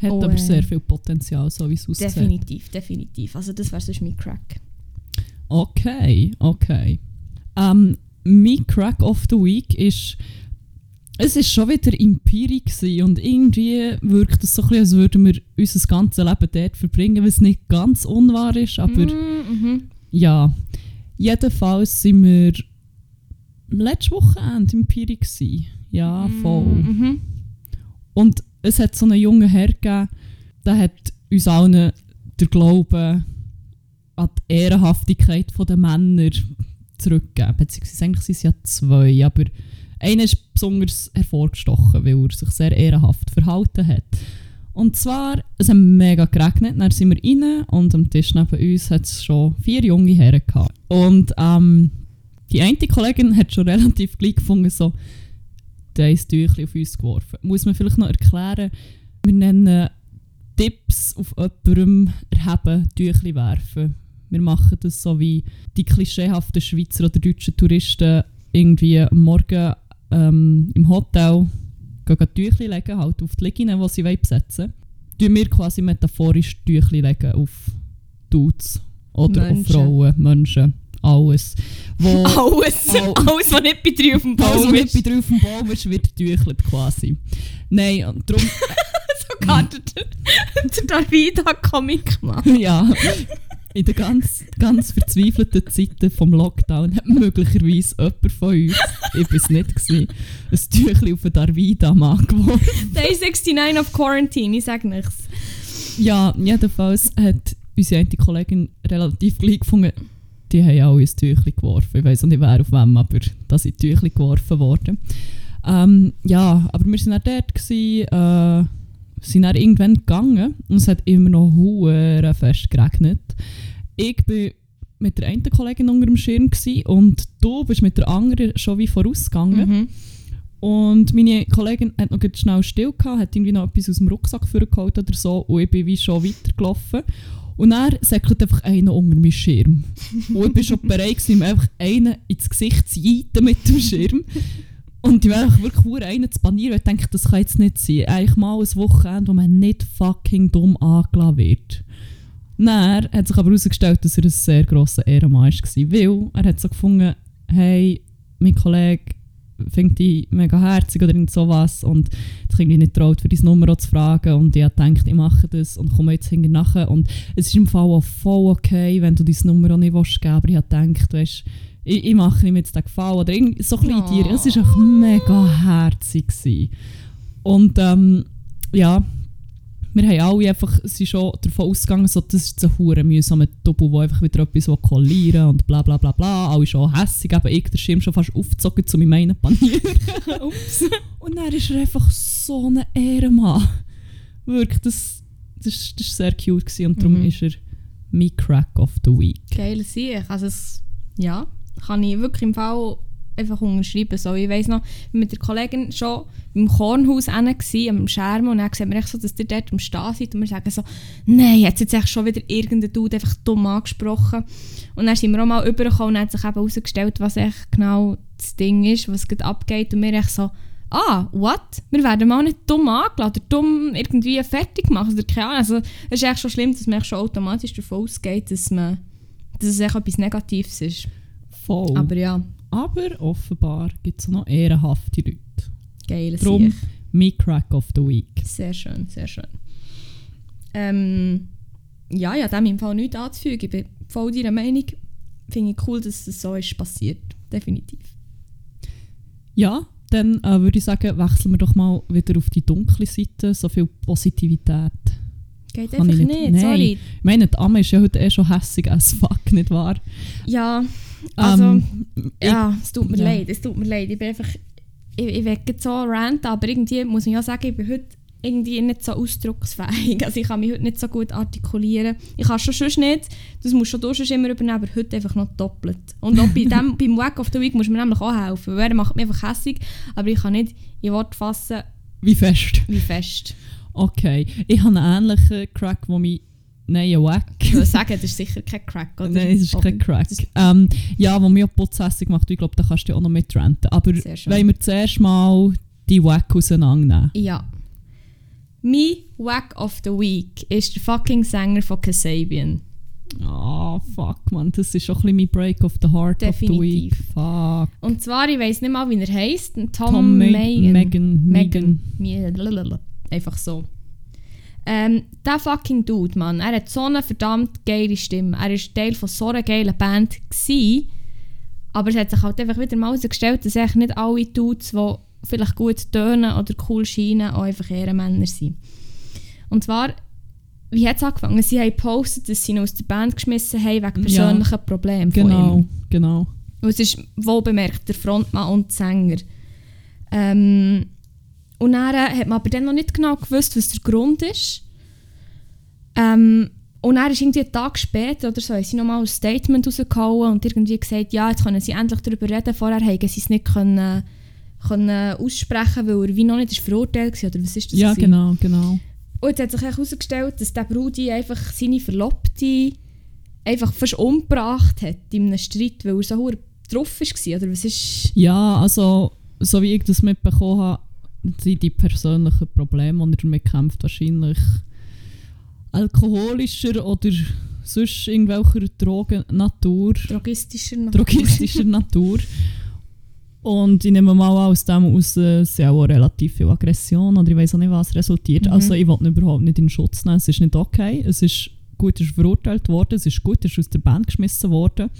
Hat Oh, aber äh, sehr viel Potenzial, so wie es aussieht. Definitiv, definitiv. Also das wäre sonst mein Crack. Okay, okay. Ähm, mein Crack of the Week ist. Es ist schon wieder Empiri gewesen und irgendwie wirkt es so ein bisschen, als würden wir unser ganzes Leben dort verbringen, was nicht ganz unwahr ist, aber Mhm. ja. Jedenfalls sind wir letzte Wochenende im Piri. Ja, voll. Mhm. Und es hat so einen jungen Herr gegeben, der hat uns allen den Glauben an die Ehrenhaftigkeit der Männer zurückgegeben. Beziehungsweise eigentlich sind es ja zwei, aber einer ist besonders hervorgestochen, weil er sich sehr ehrenhaft verhalten hat. Und zwar, es hat mega geregnet, dann sind wir rein und am Tisch neben uns hat es schon vier junge Herren gehabt. Und ähm, die eine Kollegin hat schon relativ gleich gefunden, so, der ist Tüchli auf uns geworfen. Muss man vielleicht noch erklären, wir nennen Tipps auf jemandem erheben, Tüchli werfen. Wir machen das so wie die klischeehaften Schweizer oder deutschen Touristen irgendwie Morgen ähm, im Hotel gehen Tüchli legen, halt auf die Liegenden, die sie besetzen wollen. wir quasi metaphorisch Tüchli legen auf Dudes oder Menschen. auf Frauen, Menschen, alles. Wo Alles, Oh. alles, was nicht bei drei auf dem alles, Baum was ist. nicht bei drauf auf dem Baum ist, wird getüchelt quasi. Nein, und darum... so gehabt, der, der Davida-Comic-Mann. ja, in den ganz, ganz verzweifelten Zeiten vom Lockdown hat möglicherweise jemand von uns, ich war es nicht, gewesen, ein Tüchlein auf den Darvida-Mann geworfen. Day 69 of Quarantine, ich sage nichts. Ja, jedenfalls hat unsere eine Kollegin relativ gleich gefunden, die haben alle ein Tüchlein geworfen. Ich weiß nicht, wer auf wem, aber da sind Tüchlein geworfen worden. Ähm, ja, aber wir waren dann dort, gewesen, äh, sind dann irgendwann gegangen und es hat immer noch hure fest geregnet. Ich bin mit der einen Kollegin unter dem Schirm gewesen, und du bist mit der anderen schon wie vorausgegangen. Mhm. Und meine Kollegin hat noch schnell still gehabt, hat irgendwie noch etwas aus dem Rucksack vorgeholt oder so und ich bin wie schon weitergelaufen. Und dann säckelt einfach einer unter meinen Schirm. und ich bin schon bereit gewesen, einfach einen ins Gesicht zu jeiten mit dem Schirm. Und ich einfach wirklich verdammt einen zu panieren, weil ich dachte, das kann jetzt nicht sein. Eigentlich mal ein Wochenende, wo man nicht fucking dumm angelassen wird. Dann hat sich aber herausgestellt, dass er ein sehr grosser Ehrenmann war, weil er hat so gefunden, hey, mein Kollege findet dich mega herzig oder irgend sowas und ich irgendwie nicht traut, für deine Nummer zu fragen und ich gedacht, ich mache das und komme jetzt hinterher nachher und es ist im Fall auch voll okay, wenn du deine Nummer auch nicht willst geben aber ich habe gedacht, weißt, ich, ich mache ihm jetzt den Gefallen oder irgendwie so ein bisschen Oh. dir. Es war einfach mega herzig. Gewesen. Und ähm, ja, wir haben alle einfach, sind schon davon ausgegangen, so, das ist ein hure mühsamer Double, der einfach wieder etwas kollieren und bla bla bla bla. Alle schon hässig, eben ich, der Schirm schon fast aufgezogen, zu meinem einen panieren. Ups. Und dann ist er einfach so ein Ehrenmann. Wirklich, das, das, das war sehr cute gewesen und darum Mhm. ist er mein Crack of the Week. Geil Sieg. Also es, ja, kann ich wirklich im Fall einfach unterschreiben. So, ich weiss noch, war mit der Kollegin schon im Kornhaus gsi, am Scherm und dann sehen wir so, dass ihr dort am Stehen seid und wir sagen so, nein, jetzt jetzt echt schon wieder irgendein Dude einfach dumm angesprochen. Und dann sind wir auch mal rübergekommen und hat sich eben herausgestellt, was echt genau das Ding ist, was gerade abgeht und wir echt so, ah, what? Wir werden mal nicht dumm angeladen dumm irgendwie fertig gemacht oder keine Ahnung. Also es ist echt schon schlimm, dass man schon automatisch davon ausgeht, dass, man, dass es echt etwas Negatives ist. Voll. Aber ja, Aber offenbar gibt es noch ehrenhafte Leute. geil Darum Sieg. mein Crack of the Week. Sehr schön, sehr schön. Ähm, ja, ja, dem im Fall nichts anzufügen. Ich bin voll deiner Meinung. Finde ich cool, dass es so ist passiert. Definitiv. Ja, dann äh, würde ich sagen, wechseln wir doch mal wieder auf die dunkle Seite. So viel Positivität. Geht Kann einfach ich nicht, nicht- sorry. Ich meine, die Amme ist ja heute eh schon hässig as fuck, nicht wahr? Ja, also, Ähm, ja, es tut mir ja. leid, es tut mir leid. Ich bin einfach, ich, ich will jetzt so ranten, aber irgendwie muss ich ja sagen, ich bin heute irgendwie nicht so ausdrucksfähig. Also ich kann mich heute nicht so gut artikulieren. Ich kann schon sonst nicht, das musst schon du sonst immer übernehmen, aber heute einfach noch doppelt. Und auch bei dem, beim Wack of the Week muss mir nämlich auch helfen, weil er macht mich einfach hässig, aber ich kann nicht in Wort fassen, wie fest? wie fest. Okay. Ich habe einen ähnlichen Crack, wo mich... Nein, ein Wack. Ich würde sagen, das ist sicher kein Crack, oder? Nein, es ist kein? Crack. Das Ähm, ja, wo mich auch putzhässig macht, ich glaube, da kannst du ja auch noch mitranten. Aber wollen wir zuerst mal die Wack auseinandernehmen? Ja. Mein Wack of the Week ist der fucking Sänger von Kasabian. Ah, fuck, man. Das ist schon ein bisschen mein Break of the Heart of the Week. Definitiv. Fuck. Und zwar, ich weiß nicht mal, wie er heisst. Tom, Tom, Megan. Megan. Megan. Einfach so. Ähm, der fucking Dude, Mann, er hat so eine verdammt geile Stimme. Er war Teil von so einer geilen Band. Gewesen, aber es hat sich halt einfach wieder mal herausgestellt, dass echt nicht alle Dudes, die vielleicht gut tönen oder cool scheinen, auch einfach Ehrenmänner sind. Und zwar, wie hat es angefangen? Sie haben gepostet, dass sie ihn aus der Band geschmissen haben wegen Ja. persönlichen Problemen von ihm. Genau, genau. Und es ist wohl bemerkt, der Frontmann und der Sänger. Ähm, und dann äh, hat man aber dann noch nicht genau gewusst, was der Grund ist. Ähm, und dann ist irgendwie einen Tag später oder so, haben sie nochmal ein Statement rausgehauen und irgendwie gesagt, ja, jetzt können sie endlich darüber reden. Vorher haben sie es nicht können, können aussprechen, weil er wie noch nicht ist verurteilt war. Oder was ist das? Ja, gewesen? genau, genau. Und jetzt hat sich herausgestellt, dass der Brudi einfach seine Verlobte einfach fast umgebracht hat in einem Streit, weil er so hure drauf war. Oder was ist... Ja, also, so wie ich das mitbekommen habe, sind die persönlichen Probleme, die er damit kämpft, wahrscheinlich alkoholischer oder sonst irgendwelcher Drogen-Natur. drogistischer Natur. drogistischer Natur. Und ich nehme mal an, aus dem aus äh, sind auch relativ viel Aggression oder ich weiß auch nicht, was resultiert. Mhm. Also ich wollte überhaupt nicht in Schutz nehmen. Es ist nicht okay. Es ist gut, er ist verurteilt worden. Es ist gut, er ist aus der Band geschmissen worden.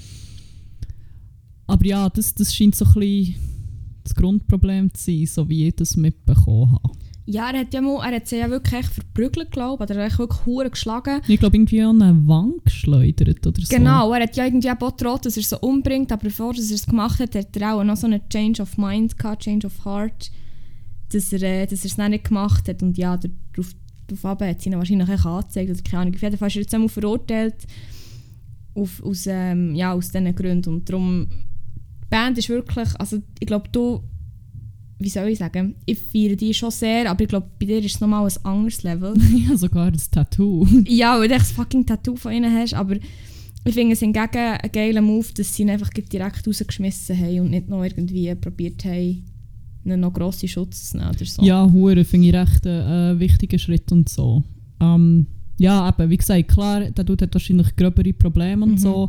Aber ja, das, das scheint so ein bisschen das Grundproblem zu sein, so wie ich das mitbekommen habe. Ja, er hat ja mal, er hat sie ja wirklich echt verprügelt, glaube ich. Oder er hat wirklich hure geschlagen. Ich glaube, irgendwie an eine Wand geschleudert oder so. Genau, er hat ja irgendwie auch gedroht, dass er sie umbringt, aber bevor er es gemacht hat, hat er auch noch so einen Change of Mind gehabt, Change of Heart, dass er, äh, dass er es nicht gemacht hat und ja, darauf, darauf hat sie ihn wahrscheinlich echt angezeigt oder keine Ahnung. Auf jeden Fall ist er jetzt einmal verurteilt auf, aus, ähm, ja, aus diesen Gründen und darum, Band ist wirklich, also ich glaube, du, wie soll ich sagen, ich feiere die schon sehr, aber ich glaube, bei dir ist es nochmal ein anderes Level. Ich habe sogar das Tattoo. Ja, weil du echt das fucking Tattoo von ihnen hast, aber ich finde es hingegen ein geiler Move, dass sie ihn einfach direkt rausgeschmissen haben und nicht noch irgendwie probiert haben, einen noch grossen Schutz zu nehmen oder so. Ja, Hure finde ich recht ein äh, wichtiger Schritt und so. Ähm, ja, eben, wie gesagt, klar, der Dude hat wahrscheinlich gröbere Probleme und Mhm. so.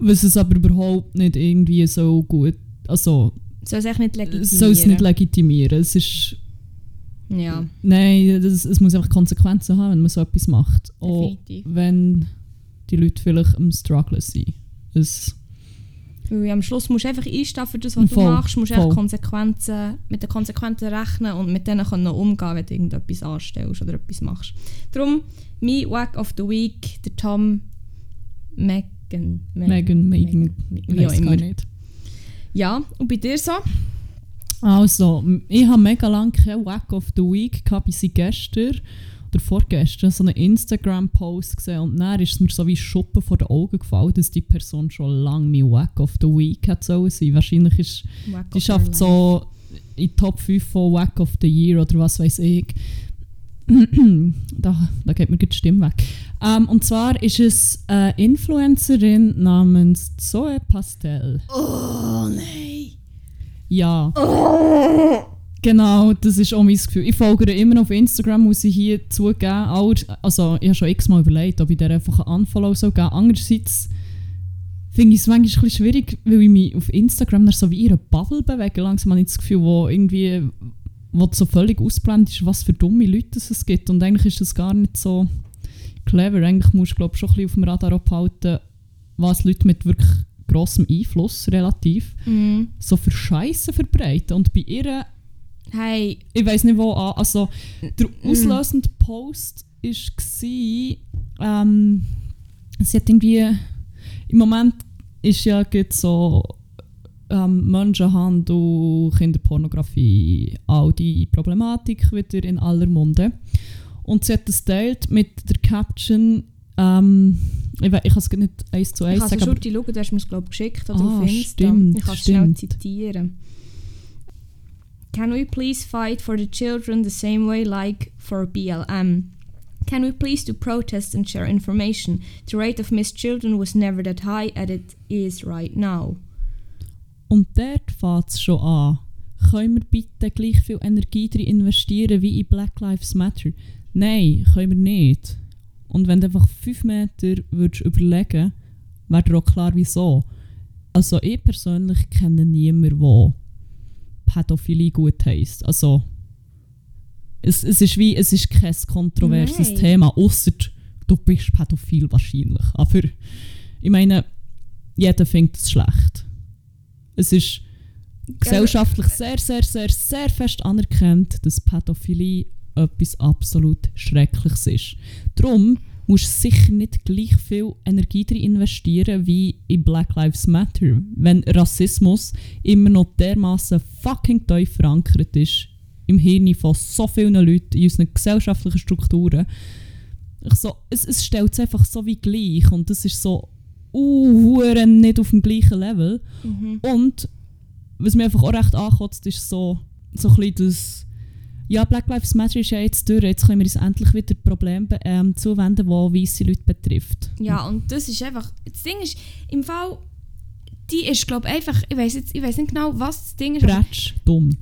Was es aber überhaupt nicht irgendwie so gut, also Soll es echt nicht legitimieren. soll es nicht legitimieren. Es ist, Ja, nein, das, es muss einfach Konsequenzen haben, wenn man so etwas macht. Auch definitiv. wenn die Leute vielleicht am Struggle sind. Es, Weil am Schluss musst du einfach einstehen für das, was Voll, du machst. Du musst echt Konsequenzen, mit den Konsequenzen rechnen und mit denen können umgehen, wenn du irgendetwas anstellst oder etwas machst. Darum, mein Wack of the Week, der Tom Megan. Megan, Megan, wie auch immer. nicht. Ja, und bei dir so? Also, ich habe mega lange kein Wack of the Week gehabt, bis ich gestern oder vorgestern so einen Instagram-Post gesehen und dann ist es mir so wie Schuppen vor den Augen gefallen, dass die Person schon lange mein Wack of the Week hat sollen sein. Wahrscheinlich ist Wack die schafft so in die Top 5 von Wack of the Year oder was weiß ich. da, da geht mir die Stimme weg. Ähm, und zwar ist es eine Influencerin namens Zoe Pastel. Oh nein! Ja. Genau, das ist auch mein Gefühl. Ich folge ihr immer noch auf Instagram, muss ich hier zugeben. Aller, also, ich habe schon x-mal überlegt, ob ich der einfach einen Unfollow soll geben Andererseits finde ich es manchmal ein bisschen schwierig, weil ich mich auf Instagram dann so wie in einer Bubble bewege. Langsam habe ich das Gefühl, wo irgendwie wo so völlig ausblendet ist, was für dumme Leute es gibt. Und eigentlich ist das gar nicht so clever. Eigentlich musst du glaub, schon ein bisschen auf dem Radar abhalten, was Leute mit wirklich grossem Einfluss relativ Mhm. so für Scheiße verbreiten. Und bei ihr, Hey, ich weiß nicht wo, an, also der Mm. auslösende Post war, ähm, sie hat irgendwie, im Moment ist ja so ähm, Menschenhandel, Kinderpornografie, all die Problematik wieder in aller Munde. Und sie hat das teilt mit der Caption, ähm, ich, we- ich kann es nicht eins zu ich eins kann sagen, aber schon schauen, du hast mir es glaube ich geschickt oder Ah, auf Insta. stimmt, ich kann es schnell zitieren. Can we please fight for the children the same way like for BLM? Can we please do protests and share information? The rate of missed children was never that high as it is right now. Und dort fängt es schon an. Können wir bitte gleich viel Energie drin investieren wie in Black Lives Matter? Nein, können wir nicht. Und wenn du einfach fünf Meter würdest überlegen wäre dir auch klar, wieso. Also ich persönlich kenne niemanden, der Pädophilie gut heisst. Also es, es ist wie, es ist kein kontroverses Nein. Thema, außer du bist pädophil wahrscheinlich. Aber ich meine, jeder findet es schlecht. Es ist gesellschaftlich sehr, sehr, sehr, sehr fest anerkannt, dass Pädophilie etwas absolut Schreckliches ist. Darum musst du sicher nicht gleich viel Energie drin investieren wie in Black Lives Matter, wenn Rassismus immer noch dermaßen fucking tief verankert ist im Hirn von so vielen Leuten in unseren gesellschaftlichen Strukturen. Ich so, es, es stellt es einfach so wie gleich und das ist so uh, nicht auf dem gleichen Level. Mhm. Und was mir einfach auch recht ankotzt, ist so, so ein bisschen das. Ja, Black Lives Matter ist ja jetzt durch, jetzt können wir uns endlich wieder Probleme ähm, zuwenden, die weiße Leute betrifft. Ja, und das ist einfach. Das Ding ist, im Fall, die ist, glaube ich, einfach. Ich weiß jetzt, ich weiß nicht genau, was das Ding ist. Bretsch, dumm.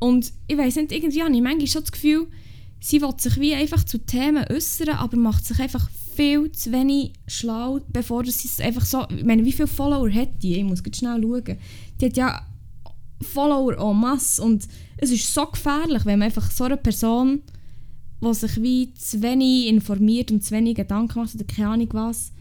Und ich weiß nicht, irgendwie habe ich manchmal schon das Gefühl, sie will sich wie einfach zu Themen äußern, aber macht sich einfach viel zu wenig schlau, bevor sie es einfach so... Ich meine, wie viele Follower hat die? Ich muss ganz schnell schauen. Die hat ja Follower en masse und es ist so gefährlich, wenn man einfach so eine Person, die sich wie zu wenig informiert und zu wenig Gedanken macht oder keine Ahnung was,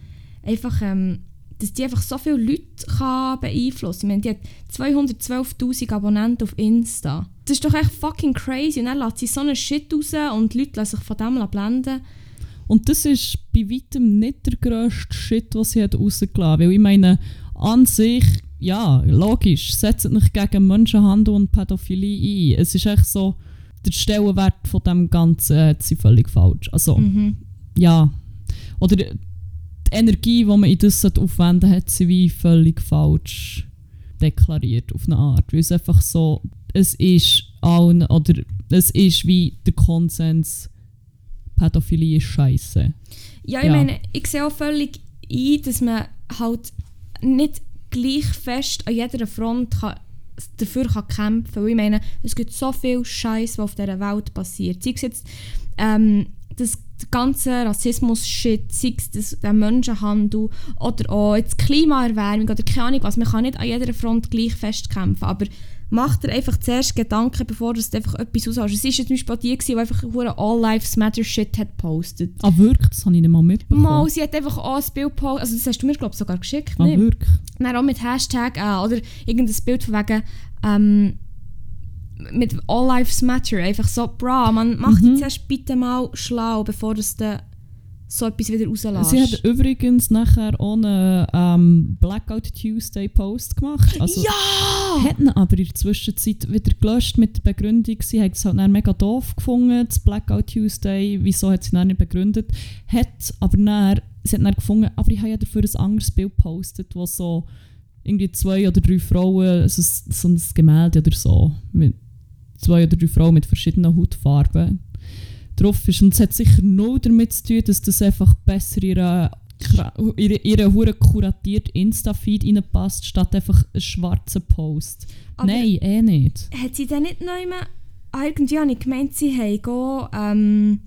einfach... Ähm, dass die einfach so viele Leute kann beeinflussen kann. Die hat 212'000 Abonnenten auf Insta. Das ist doch echt fucking crazy. Und dann lässt sie so einen Shit raus und die Leute lassen sich von dem blenden. Und das ist bei weitem nicht der grösste Shit, was sie hat rausgelassen hat. Weil ich meine, an sich, ja, logisch, setzt nicht gegen Menschenhandel und Pädophilie ein. Es ist echt so, der Stellenwert von dem Ganzen hat sie völlig falsch. Also, Mhm. ja. Oder die Energie, die man in das aufwenden hat sie wie völlig falsch deklariert, auf eine Art. Weil es einfach so, es ist allen, oder es ist wie der Konsens, Pädophilie ist scheiße. Ja, ich Ja. meine, ich sehe auch völlig ein, dass man halt nicht gleich fest an jeder Front kann, dafür kann kämpfen kann. Ich meine, es gibt so viel Scheiß, was auf dieser Welt passiert. Sei es jetzt ähm, das ganze Rassismus-Shit, sei es das, der Menschenhandel oder auch jetzt Klimaerwärmung oder keine Ahnung was. Man kann nicht an jeder Front gleich fest kämpfen, aber mach dir einfach zuerst Gedanken, bevor du einfach etwas aushast. Es war ja zum Beispiel die, gewesen, die einfach All Lives Matter Shit hat gepostet. Ah, wirklich? Das habe ich nicht mal mitbekommen. Mal, sie hat einfach auch ein Bild gepostet, also das hast du mir glaube ich sogar geschickt, ah, wirklich? Dann auch mit Hashtag äh, oder irgendein Bild von wegen ähm, mit All Lives Matter, einfach so, bra, man macht Mhm. dich zuerst bitte mal schlau, bevor du dann so etwas wieder rauslässt. Sie hat übrigens nachher auch einen ähm, Blackout Tuesday Post gemacht. Also, ja! Hat ihn aber in der Zwischenzeit wieder gelöscht mit der Begründung, sie hat es halt dann mega doof gefunden, das Blackout Tuesday, wieso hat sie dann nicht begründet. Hat aber dann, sie hat dann gefunden, aber ich habe ja dafür ein anderes Bild gepostet, wo so irgendwie zwei oder drei Frauen, also s- so ein Gemälde oder so, mit zwei oder drei Frauen mit verschiedenen Hautfarben drauf ist. Und es hat sicher nur damit zu tun, dass das einfach besser in ihre ihre, ihre hure kuratiert Insta-Feed reinpasst, statt einfach einen schwarzen Post. Aber- Nein, eh nicht. Hat sie dann nicht noch immer, ah, irgendwie habe ich gemeint, sie haben ähm,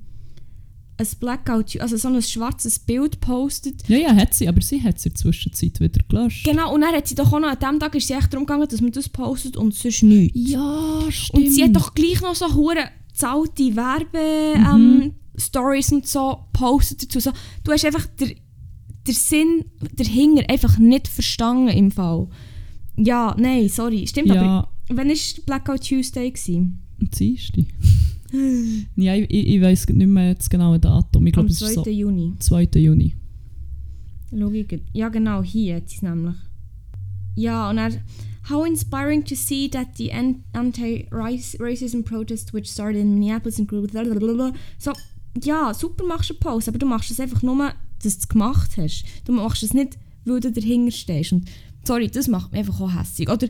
ein Blackout, also so ein schwarzes Bild gepostet. Ja, ja, hat sie, aber sie hat es in der Zwischenzeit wieder gelöscht. Genau, und dann hat sie doch auch noch, an dem Tag ist sie echt darum gegangen, dass man das postet und sonst nichts. Ja, stimmt. Und sie hat doch gleich noch so hure zahlte Werbe Mhm. ähm, Stories und so postet dazu. So, du hast einfach der, der Sinn dahinter einfach nicht verstanden im Fall. Ja, nein, sorry. Stimmt, aber Ja, wann war Blackout Tuesday? Gewesen? Dienstag. ja, ich, ich, ich weiss nicht mehr das genaue Datum. Ich Am glaube, es 2. ist so Juni. 2. Juni. Logik. Ja, genau, hier es nämlich. Ja, und er. How inspiring to see that the an- anti-racism protest which started in Minneapolis and grew blablabla. So, ja, super machst du einen Post, aber du machst es einfach nur, dass du es gemacht hast. Du machst es nicht, weil du dahinter stehst. Und sorry, das macht mich einfach auch hässlich. Oder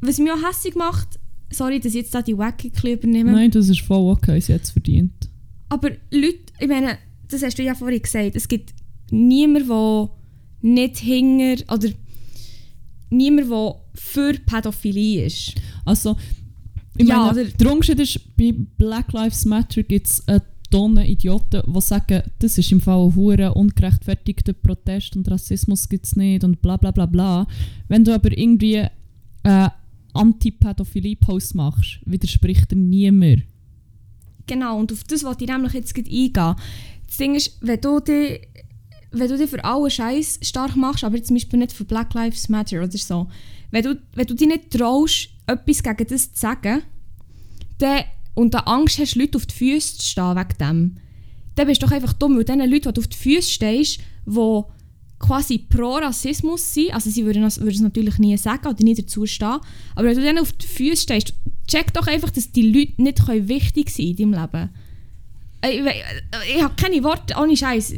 was mich auch hässlich macht, sorry, dass ich jetzt da die Wacky übernehme. Nein, das ist voll okay, sie hat es verdient. Aber Leute, ich meine, das hast du ja vorhin gesagt, es gibt niemanden, der nicht hinger oder niemand, der für Pädophilie ist. Also, ich Ja, meine, der Unterschied ist, bei Black Lives Matter gibt es eine Tonne Idioten, die sagen, das ist im Fall ein hure ungerechtfertigter Protest und Rassismus gibt es nicht und bla bla bla bla. Wenn du aber irgendwie einen Anti-Pädophilie-Post machst, widerspricht dir niemand. Genau, und auf das wollte ich nämlich jetzt eingehen. Das Ding ist, wenn du dich, wenn du dich für alle Scheiß stark machst, aber zum Beispiel nicht für Black Lives Matter oder so, wenn du, wenn du dich nicht traust, etwas gegen das zu sagen, dann, und da Angst hast, Leute auf die Füße zu stehen wegen dem, dann bist du doch einfach dumm, weil diesen Leuten, die du auf die Füße stehst, die quasi pro Rassismus sind, also sie würden, würden es natürlich nie sagen oder nie dazu stehen, aber wenn du denen auf die Füße stehst, check doch einfach, dass die Leute nicht können wichtig sein in deinem Leben. Ich, ich, ich habe keine Worte, ohne Scheiß.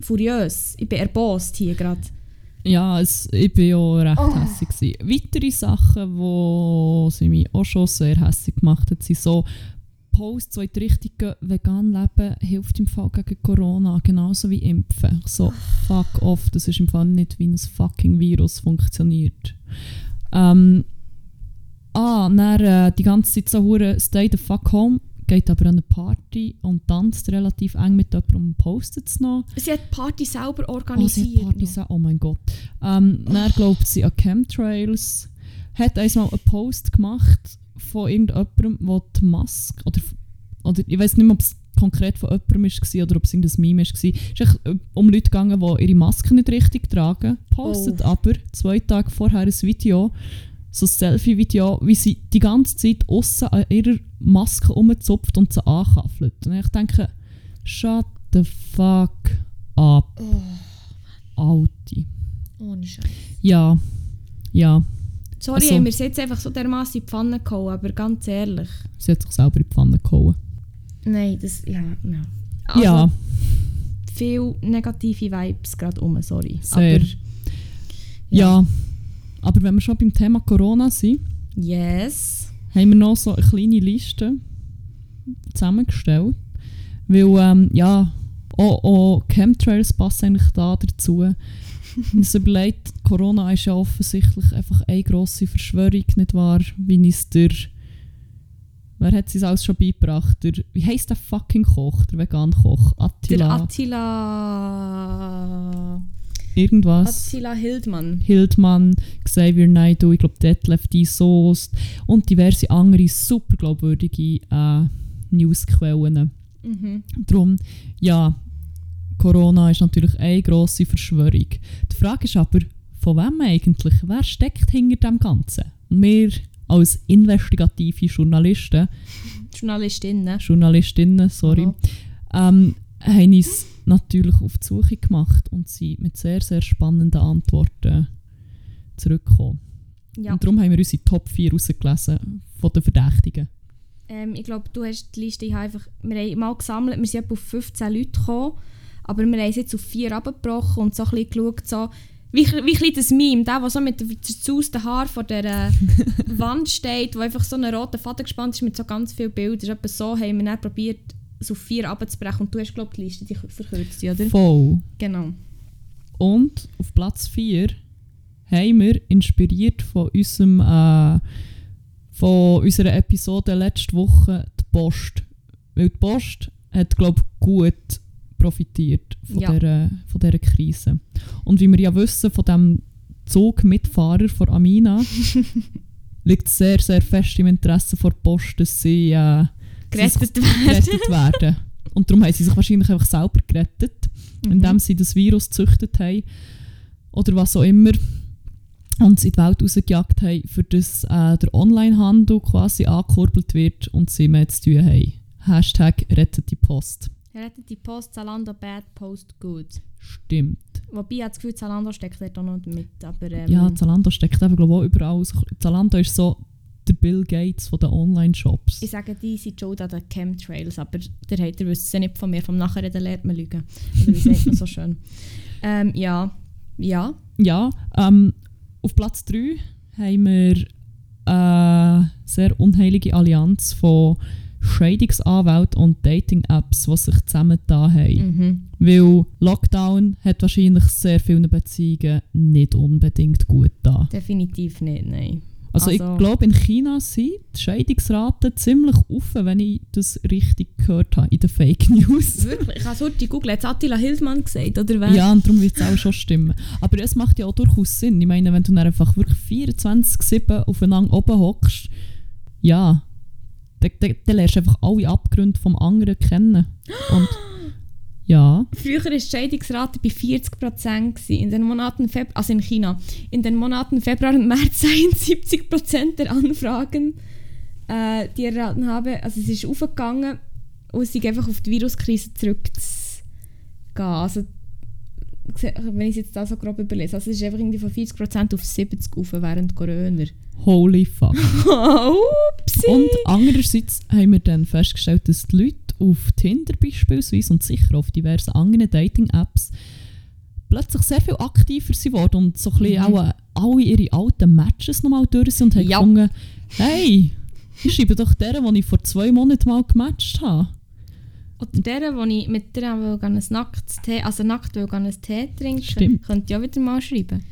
Furiös. Ich bin erbost hier gerade. Ja, es, ich bin ja recht Oh. hässig. gewesen. Weitere Sachen, die sie mich auch schon sehr hässig gemacht hat, sind so Posts, die in die Richtung vegan leben hilft im Fall gegen Corona, genauso wie Impfen. So, fuck off, das ist im Fall nicht, wie ein fucking Virus funktioniert. Ähm, ah, dann äh, die ganze Zeit so hure Stay the fuck home geht aber an eine Party und tanzt relativ eng mit jemandem und postet es noch. Sie hat die Party selber Oh, sie organisiert. hat Party sa- oh mein Gott. Ähm, Dann glaubt sie an Chemtrails. Hat einmal einen Post gemacht von irgendjemandem, der die Maske, oder, oder ich weiß nicht mehr, ob es konkret von jemandem war oder ob es irgendein Meme war. Es ist äh, um Leute gegangen, die ihre Maske nicht richtig tragen. Postet Oh. aber zwei Tage vorher ein Video, so ein Selfie-Video, wie sie die ganze Zeit aussen an ihrer Maske rumzupft und sie ankaffelt. Und ich denke, shut the fuck up. Alte. Ohne Scheiß. Ja. Ja. Sorry, Also- haben wir es jetzt einfach so dermaßen in die Pfanne gehauen, aber ganz ehrlich. Sie hat sich selber in die Pfanne gehauen. Nein, das, ja, ja. Also, ja, viel negative Vibes gerade um, sorry. sehr. Aber, ja. Aber wenn wir schon beim Thema Corona sind, Yes. haben wir noch so eine kleine Liste zusammengestellt. Weil, ähm, ja, auch, auch Chemtrails passen eigentlich da dazu. Man überlegt, Corona ist ja offensichtlich einfach eine grosse Verschwörung, nicht wahr? Wie es der... Wer hat es alles schon beigebracht? Der, wie heisst der fucking Koch, der Vegan-Koch? Der Attila... Irgendwas. Attila Hildmann. Hildmann, Xavier Naidoo, ich glaube Detlef D. Soest und diverse andere super glaubwürdige äh, Newsquellen. Mhm. Darum, ja, Corona ist natürlich eine grosse Verschwörung. Die Frage ist aber, von wem eigentlich? Wer steckt hinter dem Ganzen? Wir als investigative Journalisten, Journalistinnen. Journalistinnen, sorry, Aha. ähm, haben uns natürlich auf die Suche gemacht und sind mit sehr, sehr spannenden Antworten zurückgekommen. Ja. Und darum haben wir unsere Top 4 rausgelesen von den Verdächtigen. Ähm, ich glaube, du hast die Liste ich habe einfach, wir haben mal gesammelt, wir sind auf 15 Leute gekommen, aber wir haben es jetzt auf 4 abgebrochen und so ein bisschen geschaut, so, wie, wie ein das Meme, der, der so mit den zerzausten Haaren vor der äh, Wand steht, wo einfach so einen roten Faden gespannt ist mit so ganz vielen Bildern. Etwa so haben wir dann probiert, auf 4 abzubrechen und du hast, glaube ich, die Liste die verkürzt, oder? Voll. Genau. Und auf Platz 4 haben wir inspiriert von unserem äh, von unserer Episode letzte Woche die Post. Weil die Post hat, glaube ich, gut profitiert von, Ja. dieser, von dieser Krise. Und wie wir ja wissen von dem Zugmitfahrer von Amina, liegt es sehr, sehr fest im Interesse von der Post, dass sie äh, Gerettet werden. gerettet werden. Und darum haben sie sich wahrscheinlich einfach selber gerettet Mhm. indem sie das Virus gezüchtet haben oder was auch immer und es in die Welt rausgejagt haben, für das äh, der Onlinehandel quasi angekurbelt wird und sie mehr zu tun haben. Hashtag rettet die Post. Rettet die Post, Zalando bad, Post good. Stimmt. Wobei ich habe das Gefühl, Zalando steckt dort auch noch mit, aber ähm, Ja, Zalando steckt eben glaube ich auch überall. Zalando ist so der Bill Gates von den Online-Shops. Ich sage, die sind schon an den Chemtrails, aber der hat, ihr wisst es nicht von mir, vom Nachreden lernt man lügen. Oder wie sagt man so schön? Ähm, ja, ja. Ja, ähm, auf Platz 3 haben wir eine sehr unheilige Allianz von Scheidungsanwälten und Dating-Apps, die sich zusammengetan haben. Mhm. Weil Lockdown hat wahrscheinlich sehr vielen Beziehungen nicht unbedingt gut da. Definitiv nicht, nein. Also, Also- ich glaube, in China sind die Scheidungsraten ziemlich offen, wenn ich das richtig gehört habe in den Fake News. Wirklich? Ich habe es heute gegoogelt. Hat Attila Hildmann gesagt, oder wer? Ja, und darum wird es auch schon stimmen. Aber es macht ja auch durchaus Sinn. Ich meine, wenn du dann einfach wirklich 24-7 aufeinander oben hockst, ja, dann, dann, dann lernst du einfach alle Abgründe vom anderen kennen. Und ja, Früher war die Scheidungsrate bei 40% gewesen. in den Monaten Februar, also in China. In den Monaten Februar und März seien 70% der Anfragen, äh, die ich erhalten habe, also es ist aufgegangen und es ist einfach auf die Viruskrise zurückzugehen. Also wenn ich es jetzt da so grob überlese, also es ist einfach irgendwie von 40% auf 70 auf während Corona. holy fuck. Upsi! Und andererseits haben wir dann festgestellt, dass die Leute auf Tinder beispielsweise und sicher auf diversen anderen Dating-Apps plötzlich sehr viel aktiver sind worden und so ein bisschen Mhm. auch äh, alle ihre alten Matches nochmal durch sind und haben Ja. gefunden, hey, ich schreibe doch der, den ich vor zwei Monaten mal gematcht habe. Oder der, wo ich mit der will ein nacktes Tee, also nackt will einen Tee trinken, Stimmt. könnte ich auch wieder mal schreiben.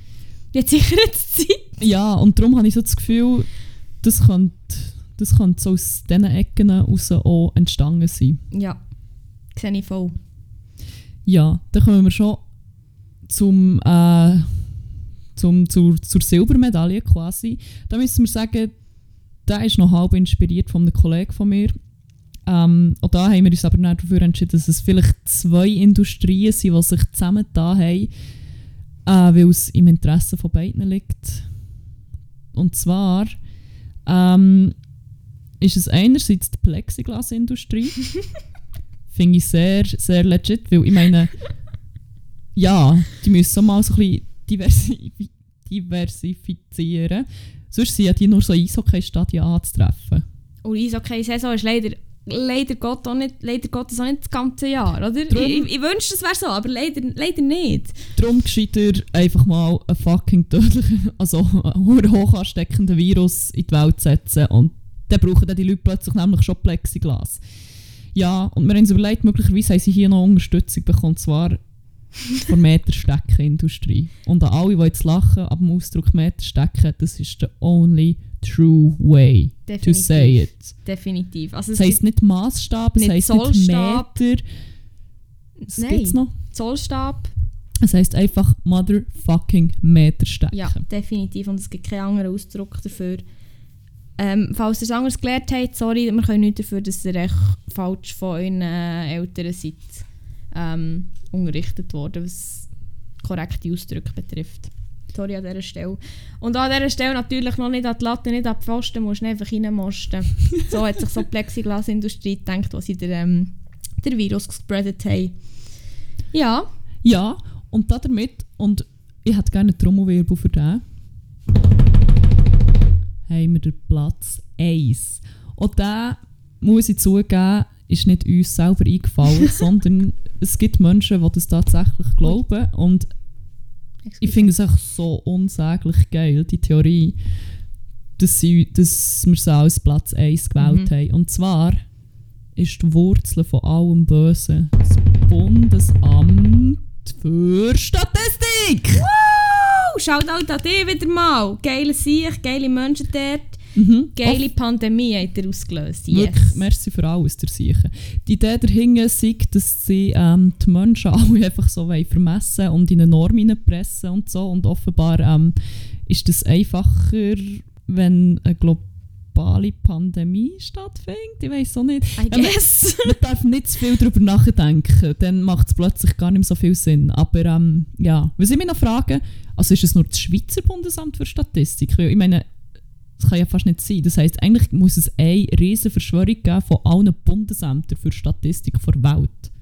Die hat sicher jetzt Zeit. Ja, und darum habe ich so das Gefühl, das könnte Das könnte so aus diesen Ecken raus auch entstanden sein. Ja, sehe ich voll. Ja, dann kommen wir schon zum, äh, zum, zur, zur Silbermedaille quasi. Da müssen wir sagen, der ist noch halb inspiriert von einem Kollegen von mir. Ähm, und da haben wir uns aber nicht dafür entschieden, dass es vielleicht zwei Industrien sind, die sich zusammen da haben, äh, weil es im Interesse von beiden liegt. Und zwar ähm, ist es einerseits die Plexiglasindustrie. Finde ich sehr, sehr legit, weil ich meine, ja, die müssen mal so ein bisschen diversi diversifizieren. Sonst sind ja die nur so Eishockey-Stadien anzutreffen. Und Eishockey-Saison ist leider, leider, Gott auch nicht, leider Gottes auch nicht das ganze Jahr, oder? Ich, Drum- ich, ich wünschte, es wäre so, aber leider, leider nicht. Darum gescheiter einfach mal einen fucking tödlichen, also einen hoch ansteckenden Virus in die Welt setzen und dann brauchen dann die Leute plötzlich nämlich schon Plexiglas. Ja, und wir haben uns überlegt, möglicherweise haben sie hier noch Unterstützung bekommen, zwar von Metersteckenindustrie. Und an alle, die jetzt lachen ab dem Ausdruck Meterstecken, das ist the only true way to Definitiv. say it. Definitiv. Also Das es heisst nicht Maßstab, es heisst nicht. Meter. Was Nein. gibt's noch? Zollstab, Es heisst einfach motherfucking Meterstecken. ja, definitiv. Und es gibt keinen anderen Ausdruck dafür. Ähm, falls ihr es anders gelernt habt, sorry, wir können nicht dafür, dass ihr echt falsch von euren äh, Eltern seid ähm, unterrichtet worden, was korrekte Ausdrücke betrifft. Sorry an dieser Stelle. Und an dieser Stelle natürlich noch nicht an die Latte, nicht an die Pfosten, musst du einfach reinmosten. so hat sich so die Plexiglasindustrie gedacht, was sie der, ähm, der Virus gespreadet haben. Ja, Ja, und da damit, und ich hätte gerne einen Trommelwirbel für den, haben wir den Platz 1. Und der, muss ich zugeben, ist nicht uns selber eingefallen, sondern es gibt Menschen, die das tatsächlich glauben. Und ich finde es echt so unsäglich geil, die Theorie, dass, sie, dass wir sie als Platz 1 gewählt Mhm. haben. Und zwar ist die Wurzel von allem Bösen das Bundesamt für Statistik. Schaut halt an dich wieder mal. Geile Sicht, geile Menschen dort. Mhm. Geile Pandemie hat er ausgelöst. Yes. Wirklich, merci für alles, der Sicher. Die Idee dahinter ist, dass sie ähm, die Menschen alle einfach so vermessen und in eine Norm hineinpressen und so. Und offenbar ähm, ist das einfacher, wenn eine globale Pandemie stattfindet. Ich weiß auch nicht. Man- guess. Man darf nicht zu viel darüber nachdenken, dann macht es plötzlich gar nicht mehr so viel Sinn. Aber ähm, ja, was ich mich noch frage, also ist es nur das Schweizer Bundesamt für Statistik? Ich meine, das kann ja fast nicht sein. Das heisst, eigentlich muss es eine riesige Verschwörung geben von allen Bundesämtern für Statistik der Welt.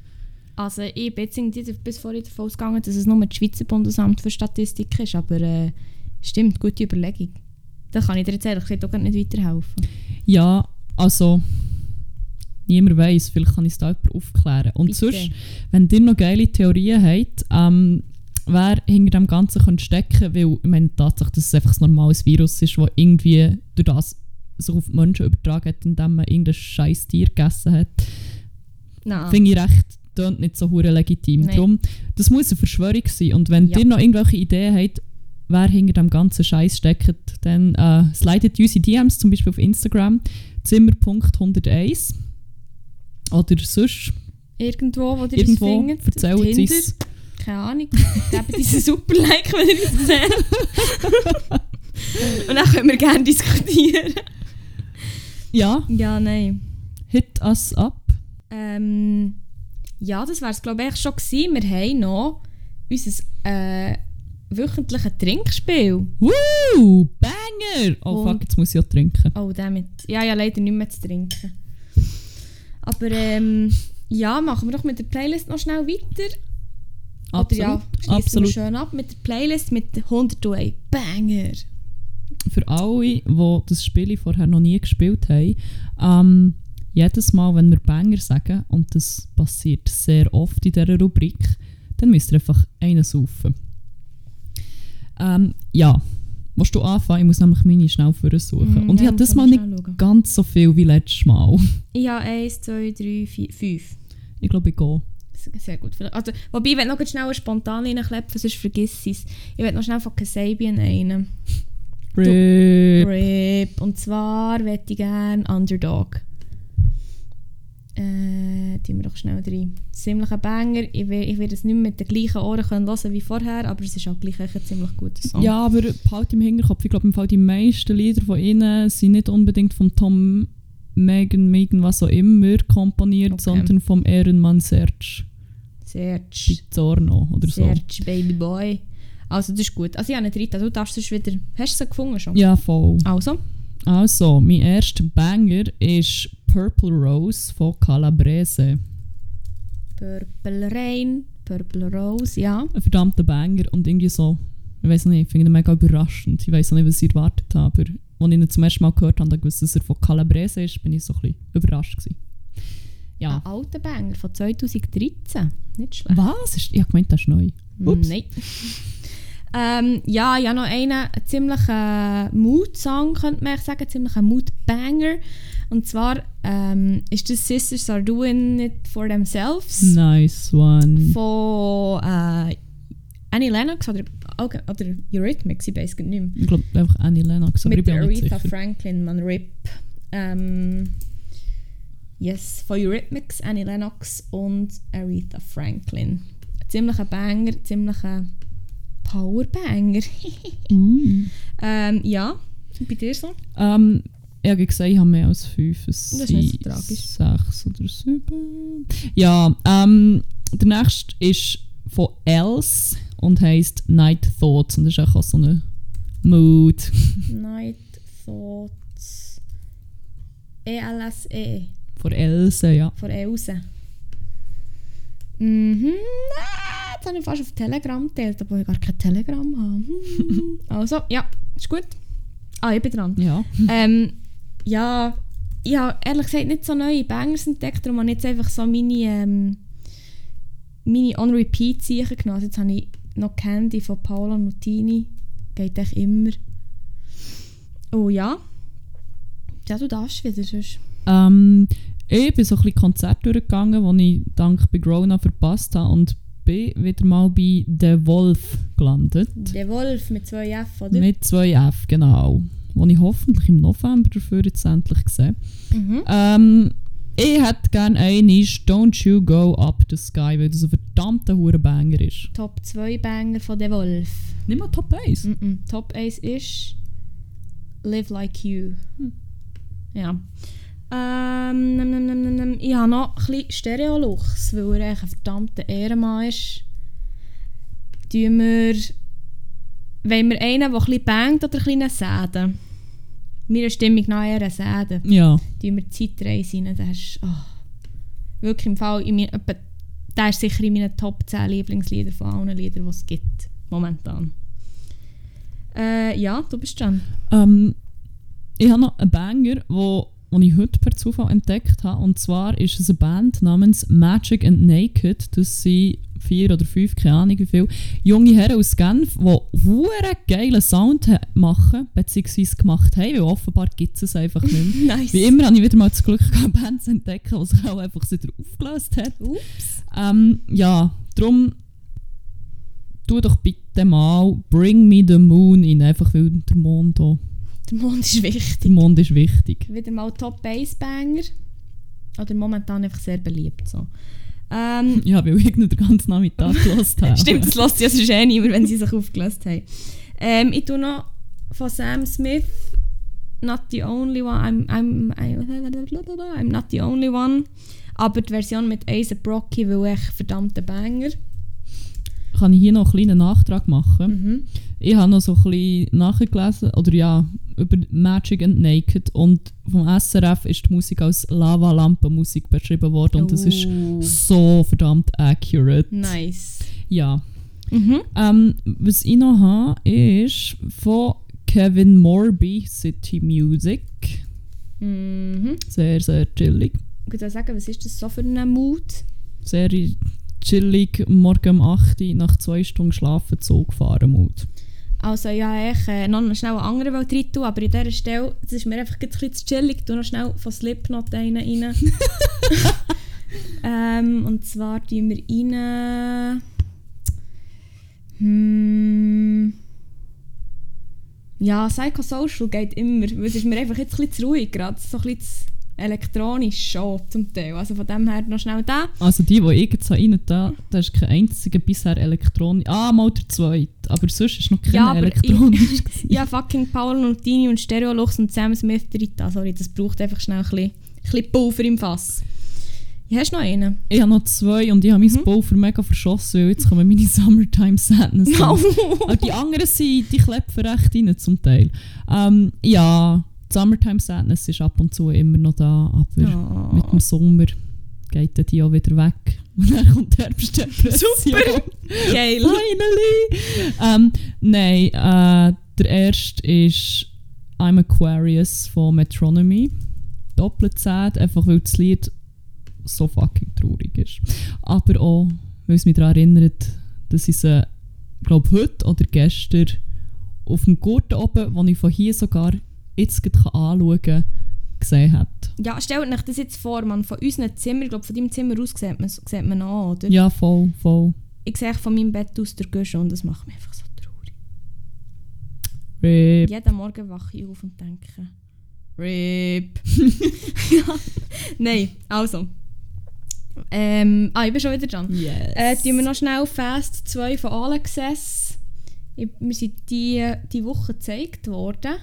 Also ich bin jetzt bis vorhin davon ausgegangen, dass es nur das Schweizer Bundesamt für Statistik ist, aber äh, stimmt, gute Überlegung. Da kann ich dir jetzt ehrlich gesagt auch gar nicht weiterhelfen. Ja, also niemand weiß, vielleicht kann ich es da jemand aufklären. Und Bitte. sonst, wenn ihr noch geile Theorien habt, ähm, wer hinter dem Ganzen könnte stecken weil ich meine Tatsache, dass es einfach ein normales Virus ist, das irgendwie durch das sich auf die Menschen übertragen hat, indem man irgendein scheiß Tier gegessen hat, Nein. finde ich recht tönt nicht so hure legitim. Nein. Drum, das muss eine Verschwörung sein. Und wenn Ja. ihr noch irgendwelche Ideen habt, wer hinter dem ganzen Scheiß steckt, dann äh, slidet uns in DMs, zum Beispiel auf Instagram, zimmer.101 oder sonst Irgendwo, wo ihr irgendwo, uns findet. erzählt Tinder. uns. Keine Ahnung. Gebt uns einen super Like, wenn ihr uns seht. Und dann können wir gerne diskutieren. Ja, Ja, nein. hit us up. Ähm, ja, das wäre es glaube ich schon gewesen. Wir haben noch unser äh, wöchentliches Trinkspiel. Woo! Banger! Oh Und- fuck, jetzt muss ich auch trinken. Oh, damit. Ja, ja, leider nicht mehr zu trinken. Aber ähm, ja, machen wir doch mit der Playlist noch schnell weiter. Oder Absolut. ja, absolut. schön ab mit der Playlist mit 101 Banger. Für alle, die das Spiel vorher noch nie gespielt haben, ähm, jedes Mal, wenn wir Banger sagen, und das passiert sehr oft in dieser Rubrik, dann müsst ihr einfach einen saufen. Ähm, ja, musst du anfangen? Ich muss nämlich meine schnell suchen. Mm, und ich ja, habe das mal nicht schauen. ganz so viel wie letztes Mal. Ich habe 1, 2, 3, 4, 5. Ich glaube, ich gehe. Sehr gut. Also, wobei, ich will noch schnell einen spontan reinklepfen, sonst vergiss ich es. Ich will noch schnell von Kasabian einen. Rip. RIP. Und zwar möchte ich gerne Underdog. Äh, tun wir doch schnell rein. Ziemlich ein Banger. Ich, will, ich werde es nicht mehr mit den gleichen Ohren können hören wie vorher, aber es ist auch gleich ein ziemlich guter Song. Ja, aber behalt im Hinterkopf, ich glaube, im Fall die meisten Lieder von ihnen sind nicht unbedingt von Tom, Megan, Megan, was auch immer komponiert, Okay. sondern vom Ehrenmann Serge Serge. Pizzorno oder so. Serge, Baby Boy. Also, das ist gut. Also, ich habe nicht rein. Du darfst es wieder. Hast du sie gefunden schon? Ja, voll. Also. Also, mein erster Banger ist Purple Rose von Calabrese. Purple Rain, Purple Rose, ja. Ein verdammter Banger und irgendwie so, ich weiß nicht, ich finde ihn mega überraschend. Ich weiß auch nicht, was ich erwartet habe, aber als ich ihn zum ersten Mal gehört habe und gewusst, dass er von Calabrese ist, bin ich so ein bisschen überrascht gewesen. Ja. Ein alter Banger von 2013. Nicht schlecht. Was? Ich habe gemeint, das ist neu. Ups. Nein. ähm, ja, ich habe noch einen, ziemlichen Mood-Song, könnte man sagen, ziemlich ein Mood-Banger. Und zwar ähm, ist das Sisters Are Doing It For Themselves Nice one. von äh, Annie Lennox oder, okay, oder Eurythmics, ich weiß nicht mehr. Ich glaube einfach Annie Lennox, aber ich Mit bin auch nicht Aretha. Franklin, man RIP. Ähm, yes, von Eurythmics, Annie Lennox und Aretha Franklin. Ziemlich ein Banger, ziemlich ein Powerbanger. Uh. ähm, ja, bei dir so? Ähm, ich habe gesagt, ich habe mehr als fünf. Es Das ist nicht so tragisch. Sechs oder sieben. Ja, ähm, der nächste ist von Else und heisst Night Thoughts. Und das ist auch so eine Mood. Night Thoughts. E ELSE Von Else, ja. von Else. Mhm. Ah, Jetzt habe ich fast auf Telegram geteilt, obwohl ich gar kein Telegram habe. Hm. Also, ja, ist gut. Ah, ich bin dran. Ja. Ähm, ja, ich habe ehrlich gesagt nicht so neue Bangers entdeckt, darum habe ich jetzt einfach so meine, ähm, meine On-Repeat-Zeichen genommen. Also jetzt habe ich noch Candy von Paolo Nutini. Geht echt immer. Oh ja. Ja, du darfst wieder sonst. Ähm, ich bin so ein bisschen Konzert durchgegangen, die ich dank Big Rona verpasst habe und bin wieder mal bei The Wolf gelandet. Der Wolf mit zwei F, oder? Mit 2F, genau. Wo ich hoffentlich im November dafür jetzt endlich sehe. Mhm. Ähm, ich hätte gerne einen Don't You Go Up the Sky, weil das ein verdammter Hurenbanger ist. Top 2 Banger von Der Wolf. Nimm mal Top 1. Mm-mm. Top 1 ist Live Like You. Hm. Ja. Ähm, nem, nem, nem. ich habe noch ein bisschen Stereo-Lux, weil er ein verdammter Ehrenmann ist. Tun wir, wenn wir einen, der ein bisschen bangt oder ein bisschen säden. Meiner Stimmung nach eher säden. Ja. Tun wir Zeitreise rein. Der ist oh, wirklich im Fall, in mein, der ist sicher in meinen Top 10 Lieblingslieder von allen Liedern, die es gibt. Momentan. Äh, ja, du bist dran. Ähm, ich habe noch einen Banger, wo, wo ich heute per Zufall entdeckt habe. Und zwar ist es eine Band namens Magic and Naked. Das sind vier oder fünf, keine Ahnung wie viele, junge Herren aus Genf, die einen geilen Sound machen, beziehungsweise gemacht haben, weil offenbar gibt es es einfach nicht mehr. Nice. Wie immer habe ich wieder mal das Glück gehabt, Bands zu entdecken, die sich auch einfach wieder aufgelöst hat. Ups. Ähm, ja, darum tu doch bitte mal Bring Me the Moon in, einfach weil der Mond da, Der Mond ist der wichtig. Mond ist wichtig. Wieder mal Top Bass Banger. Oder momentan einfach sehr beliebt. So. Ähm, Ja, weil ich nur den ganzen Nachmittag gehört habe. Stimmt, das lässt ja sonst eh niemand, wenn sie sich aufgelöst haben. Ähm, ich tue noch von Sam Smith Not the only one. I'm, I'm, I'm, I'm not the only one. Aber die Version mit A$AP Rocky will echt verdammter Banger. Kann ich hier noch einen kleinen Nachtrag machen? Mhm. Ich habe noch so ein bisschen nachgelesen, oder ja, über Magic and Naked und vom SRF ist die Musik als Lava-Lampen-Musik beschrieben worden und das ist Oh. so verdammt accurate. Nice. Ja. Mhm. Ähm, was ich noch habe, ist von Kevin Morby City Music. Mhm. Sehr, sehr chillig. Ich würde sagen, was ist das so für ein Mut? Sehr chillig, morgen um 8 Uhr nach zwei Stunden Schlafen Zug gefahren. Mut. Also ja, ich äh, noch schnell einen anderen wollte rein tun, aber an dieser Stelle, das ist mir einfach ein bisschen zu chillig, ich tue noch schnell von Slipknot einen rein. ähm, und zwar tun wir rein... Hm, Ja, Psychosocial geht immer. weil Es ist mir einfach jetzt ein bisschen zu ruhig gerade. So ein bisschen zu elektronisch schon zum Teil. Also von dem her noch schnell da. Also die, die ich jetzt so rein da, da ist kein einziger bisher elektronisch. Ah, mal der zweite. Aber sonst ist noch kein Ja, elektronisch. gewesen. Ja, fucking Paul Nutini und Stereolux und Sam Smith drin. da. Sorry, das braucht einfach schnell ein bisschen, ein bisschen Pulver im Fass. Ja, hast du noch einen? Ich habe noch zwei und ich habe mein Mhm. Pulver mega verschossen, weil jetzt kommen meine Summertime Sadness. Aber die anderen sind, die klepfen recht rein zum Teil. Ähm, ja, die Summertime Sadness ist ab und zu immer noch da, aber Ja. mit dem Sommer geht dann die auch wieder weg. Und dann kommt Herbstdepression. Super. Geil. Finally! Ähm, nein, äh, der erste ist I'm Aquarius von Metronomy. Doppelt sad, einfach weil das Lied so fucking traurig ist. Aber auch, weil es mich daran erinnert, dass ich sie, glaube heute oder gestern auf dem Gurten oben, wo ich von hier sogar jetzt anschauen gesehen habe. Ja, stellt euch das jetzt vor, man. Von unseren Zimmern, ich glaube, von deinem Zimmer aus sieht man sieht man an, oder? Ja, voll, voll. Ich sehe von meinem Bett aus der Gusch und das macht mich einfach so traurig. Rip. Jeden Morgen wache ich auf und denke, RIP. ja. Nein, also. Ähm, ah, ich bin schon wieder dran. Yes. Äh, tun wir noch schnell Fast 2 von Alexis. Ich- Wir sind die, die Woche gezeigt worden.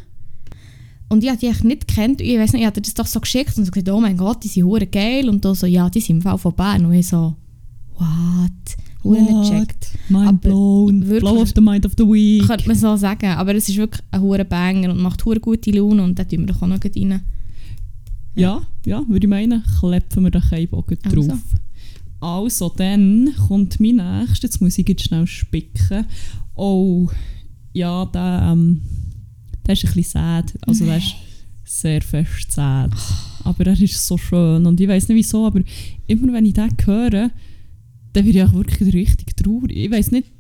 Und ich habe die nicht gekannt. Ich weiß nicht, ich hatte das doch so geschickt und so gesagt, oh mein Gott, die sind hure geil. Und da so, ja, die sind im Fall von Bern. Und ich so, what? Hure nicht gecheckt. Mind Aber blown. wirklich- Blow of the mind of the week. Könnte man so sagen. Aber es ist wirklich ein hure Banger und macht hure gute Laune. Und da tun wir doch auch noch rein. Ja, ja, würde ich meinen, klepfen wir den Keibogen Also. drauf. Also, dann kommt mein nächster. Jetzt muss ich jetzt schnell spicken. Oh, ja, der, ähm, der ist ein bisschen sad. Also, der ist sehr fest sad. Aber er ist so schön. Und ich weiß nicht wieso, aber immer wenn ich den höre, dann werde ich auch wirklich richtig traurig. Ich weiß nicht,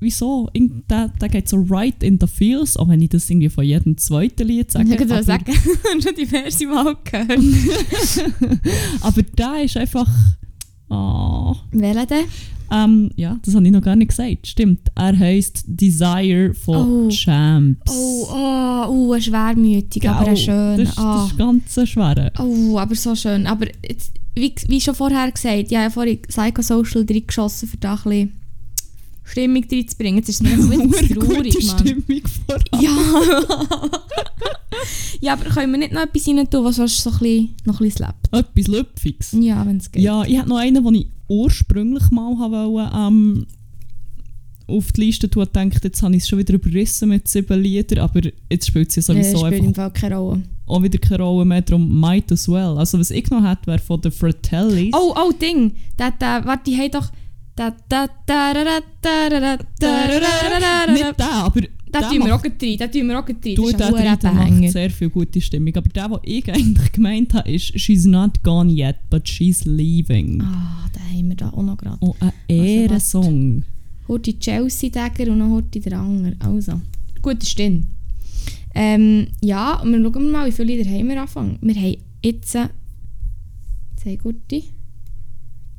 wieso. Der, der geht so right in the feels, auch wenn ich das irgendwie von jedem zweiten Lied sage. Ich würde sagen, schon diverse Mal gehört. Aber der ist einfach. Oh. Welcher denn? Ähm, ja, das habe ich noch gar nicht gesagt. Stimmt. Er heisst Desire von Oh. Champs. Oh, oh, oh, ein schwermütig, aber ein Gell? schön. Das, ist- Ah. das ist ganz ein schwerer. Oh, aber so schön. Aber jetzt, wie, wie schon vorher gesagt, ich habe ja vorhin Psychosocial reingeschossen, für da ein bisschen Stimmung reinzubringen. Jetzt ist es mir zu traurig, gute Mann. Stimmung voran. Ja. ja, aber können wir nicht noch etwas rein tun, was sonst so ein bisschen, noch ein bisschen lebt? Etwas Lüpfiges. Ja, wenn es geht. Ja, ich hatte noch einen, den ich ursprünglich mal wollte, ähm, auf die Liste tun und gedacht, jetzt habe ich es schon wieder überrissen mit sieben Liedern, aber jetzt spielt sie sowieso das spielt einfach keine Rolle. auch wieder keine Rolle mehr, darum might as well. Also was ich noch hätte, wäre von den Fratellis. Oh, oh, Ding! Da, da, warte, die haben doch... Mit den, aber... Den tun wir auch rein, den tun wir auch rein. Du, der dritte macht sehr viel gute Stimmung. Aber der, was ich eigentlich gemeint habe, ist «She's not gone yet, but she's leaving». Ah, den haben wir da auch noch gerade. Und ein Ehrensong. Horti Chelsea-Dagger und noch Horti der andere. Also, gute Stimme. Ähm, ja, und wir schauen mal, wie viele Lieder haben wir anfangen. Wir haben jetzt... Zwei gute...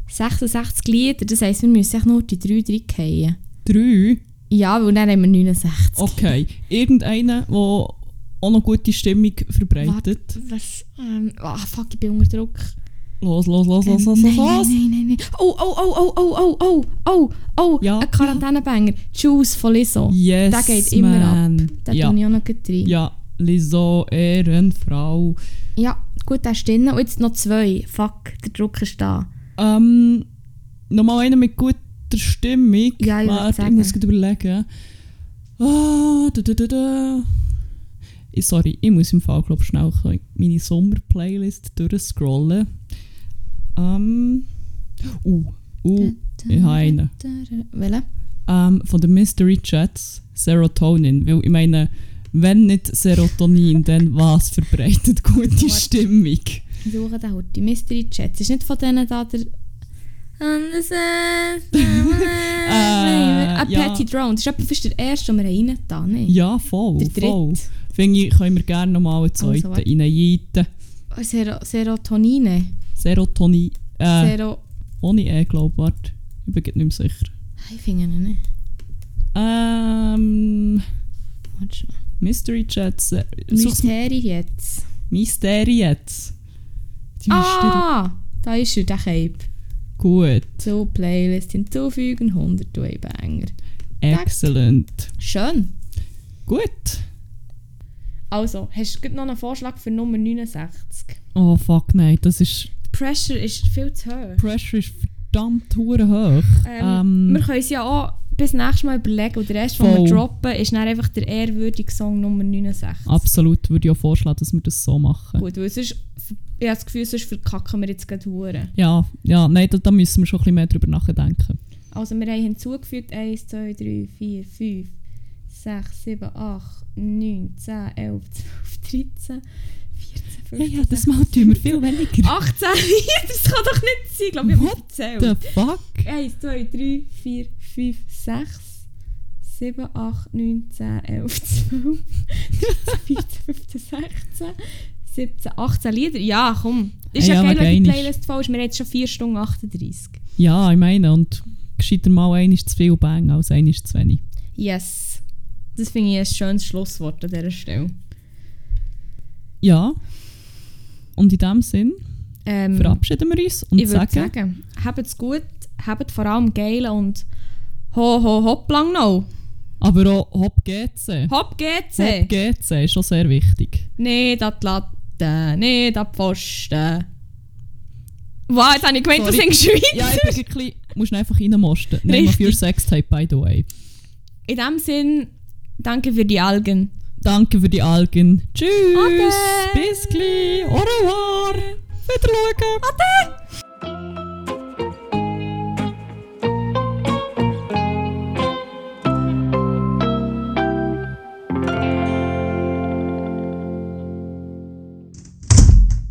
66 Lieder, das heisst, wir müssen nur die drei reingehen. Drei? Ja, weil dann haben wir 69. Okay. Irgendeiner, der auch noch gute Stimmung verbreitet. Warte, was... Ähm, ah, fuck, ich bin unter Druck. Los, los, los, los, Ähm, los, los, nein, nein, nein, nein. Oh, oh, oh, oh, oh, oh, oh, oh, oh, Ja, ein Quarantänebanger. Choose von Lizzo. Yes, Der geht immer man. Da ja. tue ich auch noch rein. ja, Lizzo, Ehrenfrau. Ja, gut, der ist drin. Und jetzt noch zwei. Fuck, der Druck ist da. Ähm, nochmal einer mit guter Stimmung. Ja, ich Warte, ich muss gerade überlegen. Ah, da, da, da, da. Sorry, ich muss im Fall glaub, schnell meine Sommer-Playlist durchscrollen. Ähm. Uh, uh, ich habe einen. Welche? Ähm, von den Mystery Chats, Serotonin. Weil ich meine, wenn nicht Serotonin, dann was verbreitet gute. Stimmung? Ich suche den heute. Mystery Chats. Ist nicht von denen da der... äh, ja. Patty Drone. Das ist etwa fast der erste, den wir rein da, ne? Ja, voll, Der dritte. voll. Finde ich, können wir gerne nochmal einen Also, zweiten warte. reinjeiten. Oh, Sero Serotonine. Serotonin. Äh, Sero... ohne E, glaube ich. Warte. Ich bin nicht mehr sicher. Ich finde ihn nicht. Ähm. Warte schon. Mystery Chats. Äh, Mysterie jetzt. Mystery jetzt. Ah! Da ist er, der Cape. Gut. Zur Playlist hinzufügen, 100 Banger. Excellent. Schön. Gut. Also, hast du noch einen Vorschlag für Nummer 69? Oh fuck, nein, das ist. Pressure ist viel zu hoch. Pressure ist verdammt hoch. Ähm, wir Ähm, können es ja auch bis nächstes Mal überlegen. Und der erste, den wir droppen, ist dann einfach der ehrwürdige Song Nummer 69. absolut, würde ich auch vorschlagen, dass wir das so machen. Gut, weil sonst, ich habe das Gefühl, sonst verkacken wir jetzt gerade Huren. Ja, ja, nein, da, da müssen wir schon ein bisschen mehr drüber nachdenken. Also wir haben hinzugefügt 1, 2, 3, 4, 5, 6, 7, 8, 9, 10, 11, 12, 13, 14, 15, Ja, ja, das tun wir viel weniger. 18, das kann doch nicht sein. Ich glaube, ich habe What gezählt. The fuck? 1, 2, 3, 4, 5, 6, 7, 8, 9, 10, 11, 12, 13, 14, 15, 16, 17, 18 Lieder. Ja, komm. Ist ja, ja, geil, wenn die. Playlist voll ist. Wir haben jetzt schon 4 Stunden 38. Ja, ich meine, und gescheiter mal ein ist zu viel Bang als ein ist zu wenig. Yes. Das finde ich ein schönes Schlusswort an dieser Stelle. Ja. Und in dem Sinn Ähm, verabschieden wir uns und ich sagen, sagen, habt es gut, habt vor allem geil und ho ho hopp lang noch. aber auch Hop GC. Hopp geht's! Hop GC ist schon sehr wichtig. Nicht an die Latte, nicht an die Pfosten. Wow, jetzt habe ich gemeint, du Sorry. singst weiter. Ja, ich bin ein bisschen, musst du einfach reinmosten. Name of Richtig. your Sextape, by the way. In dem Sinn, danke für die Algen. Danke für die Algen. Tschüss. Ade. Bis gleich. Au revoir. Wieder schauen. Ade!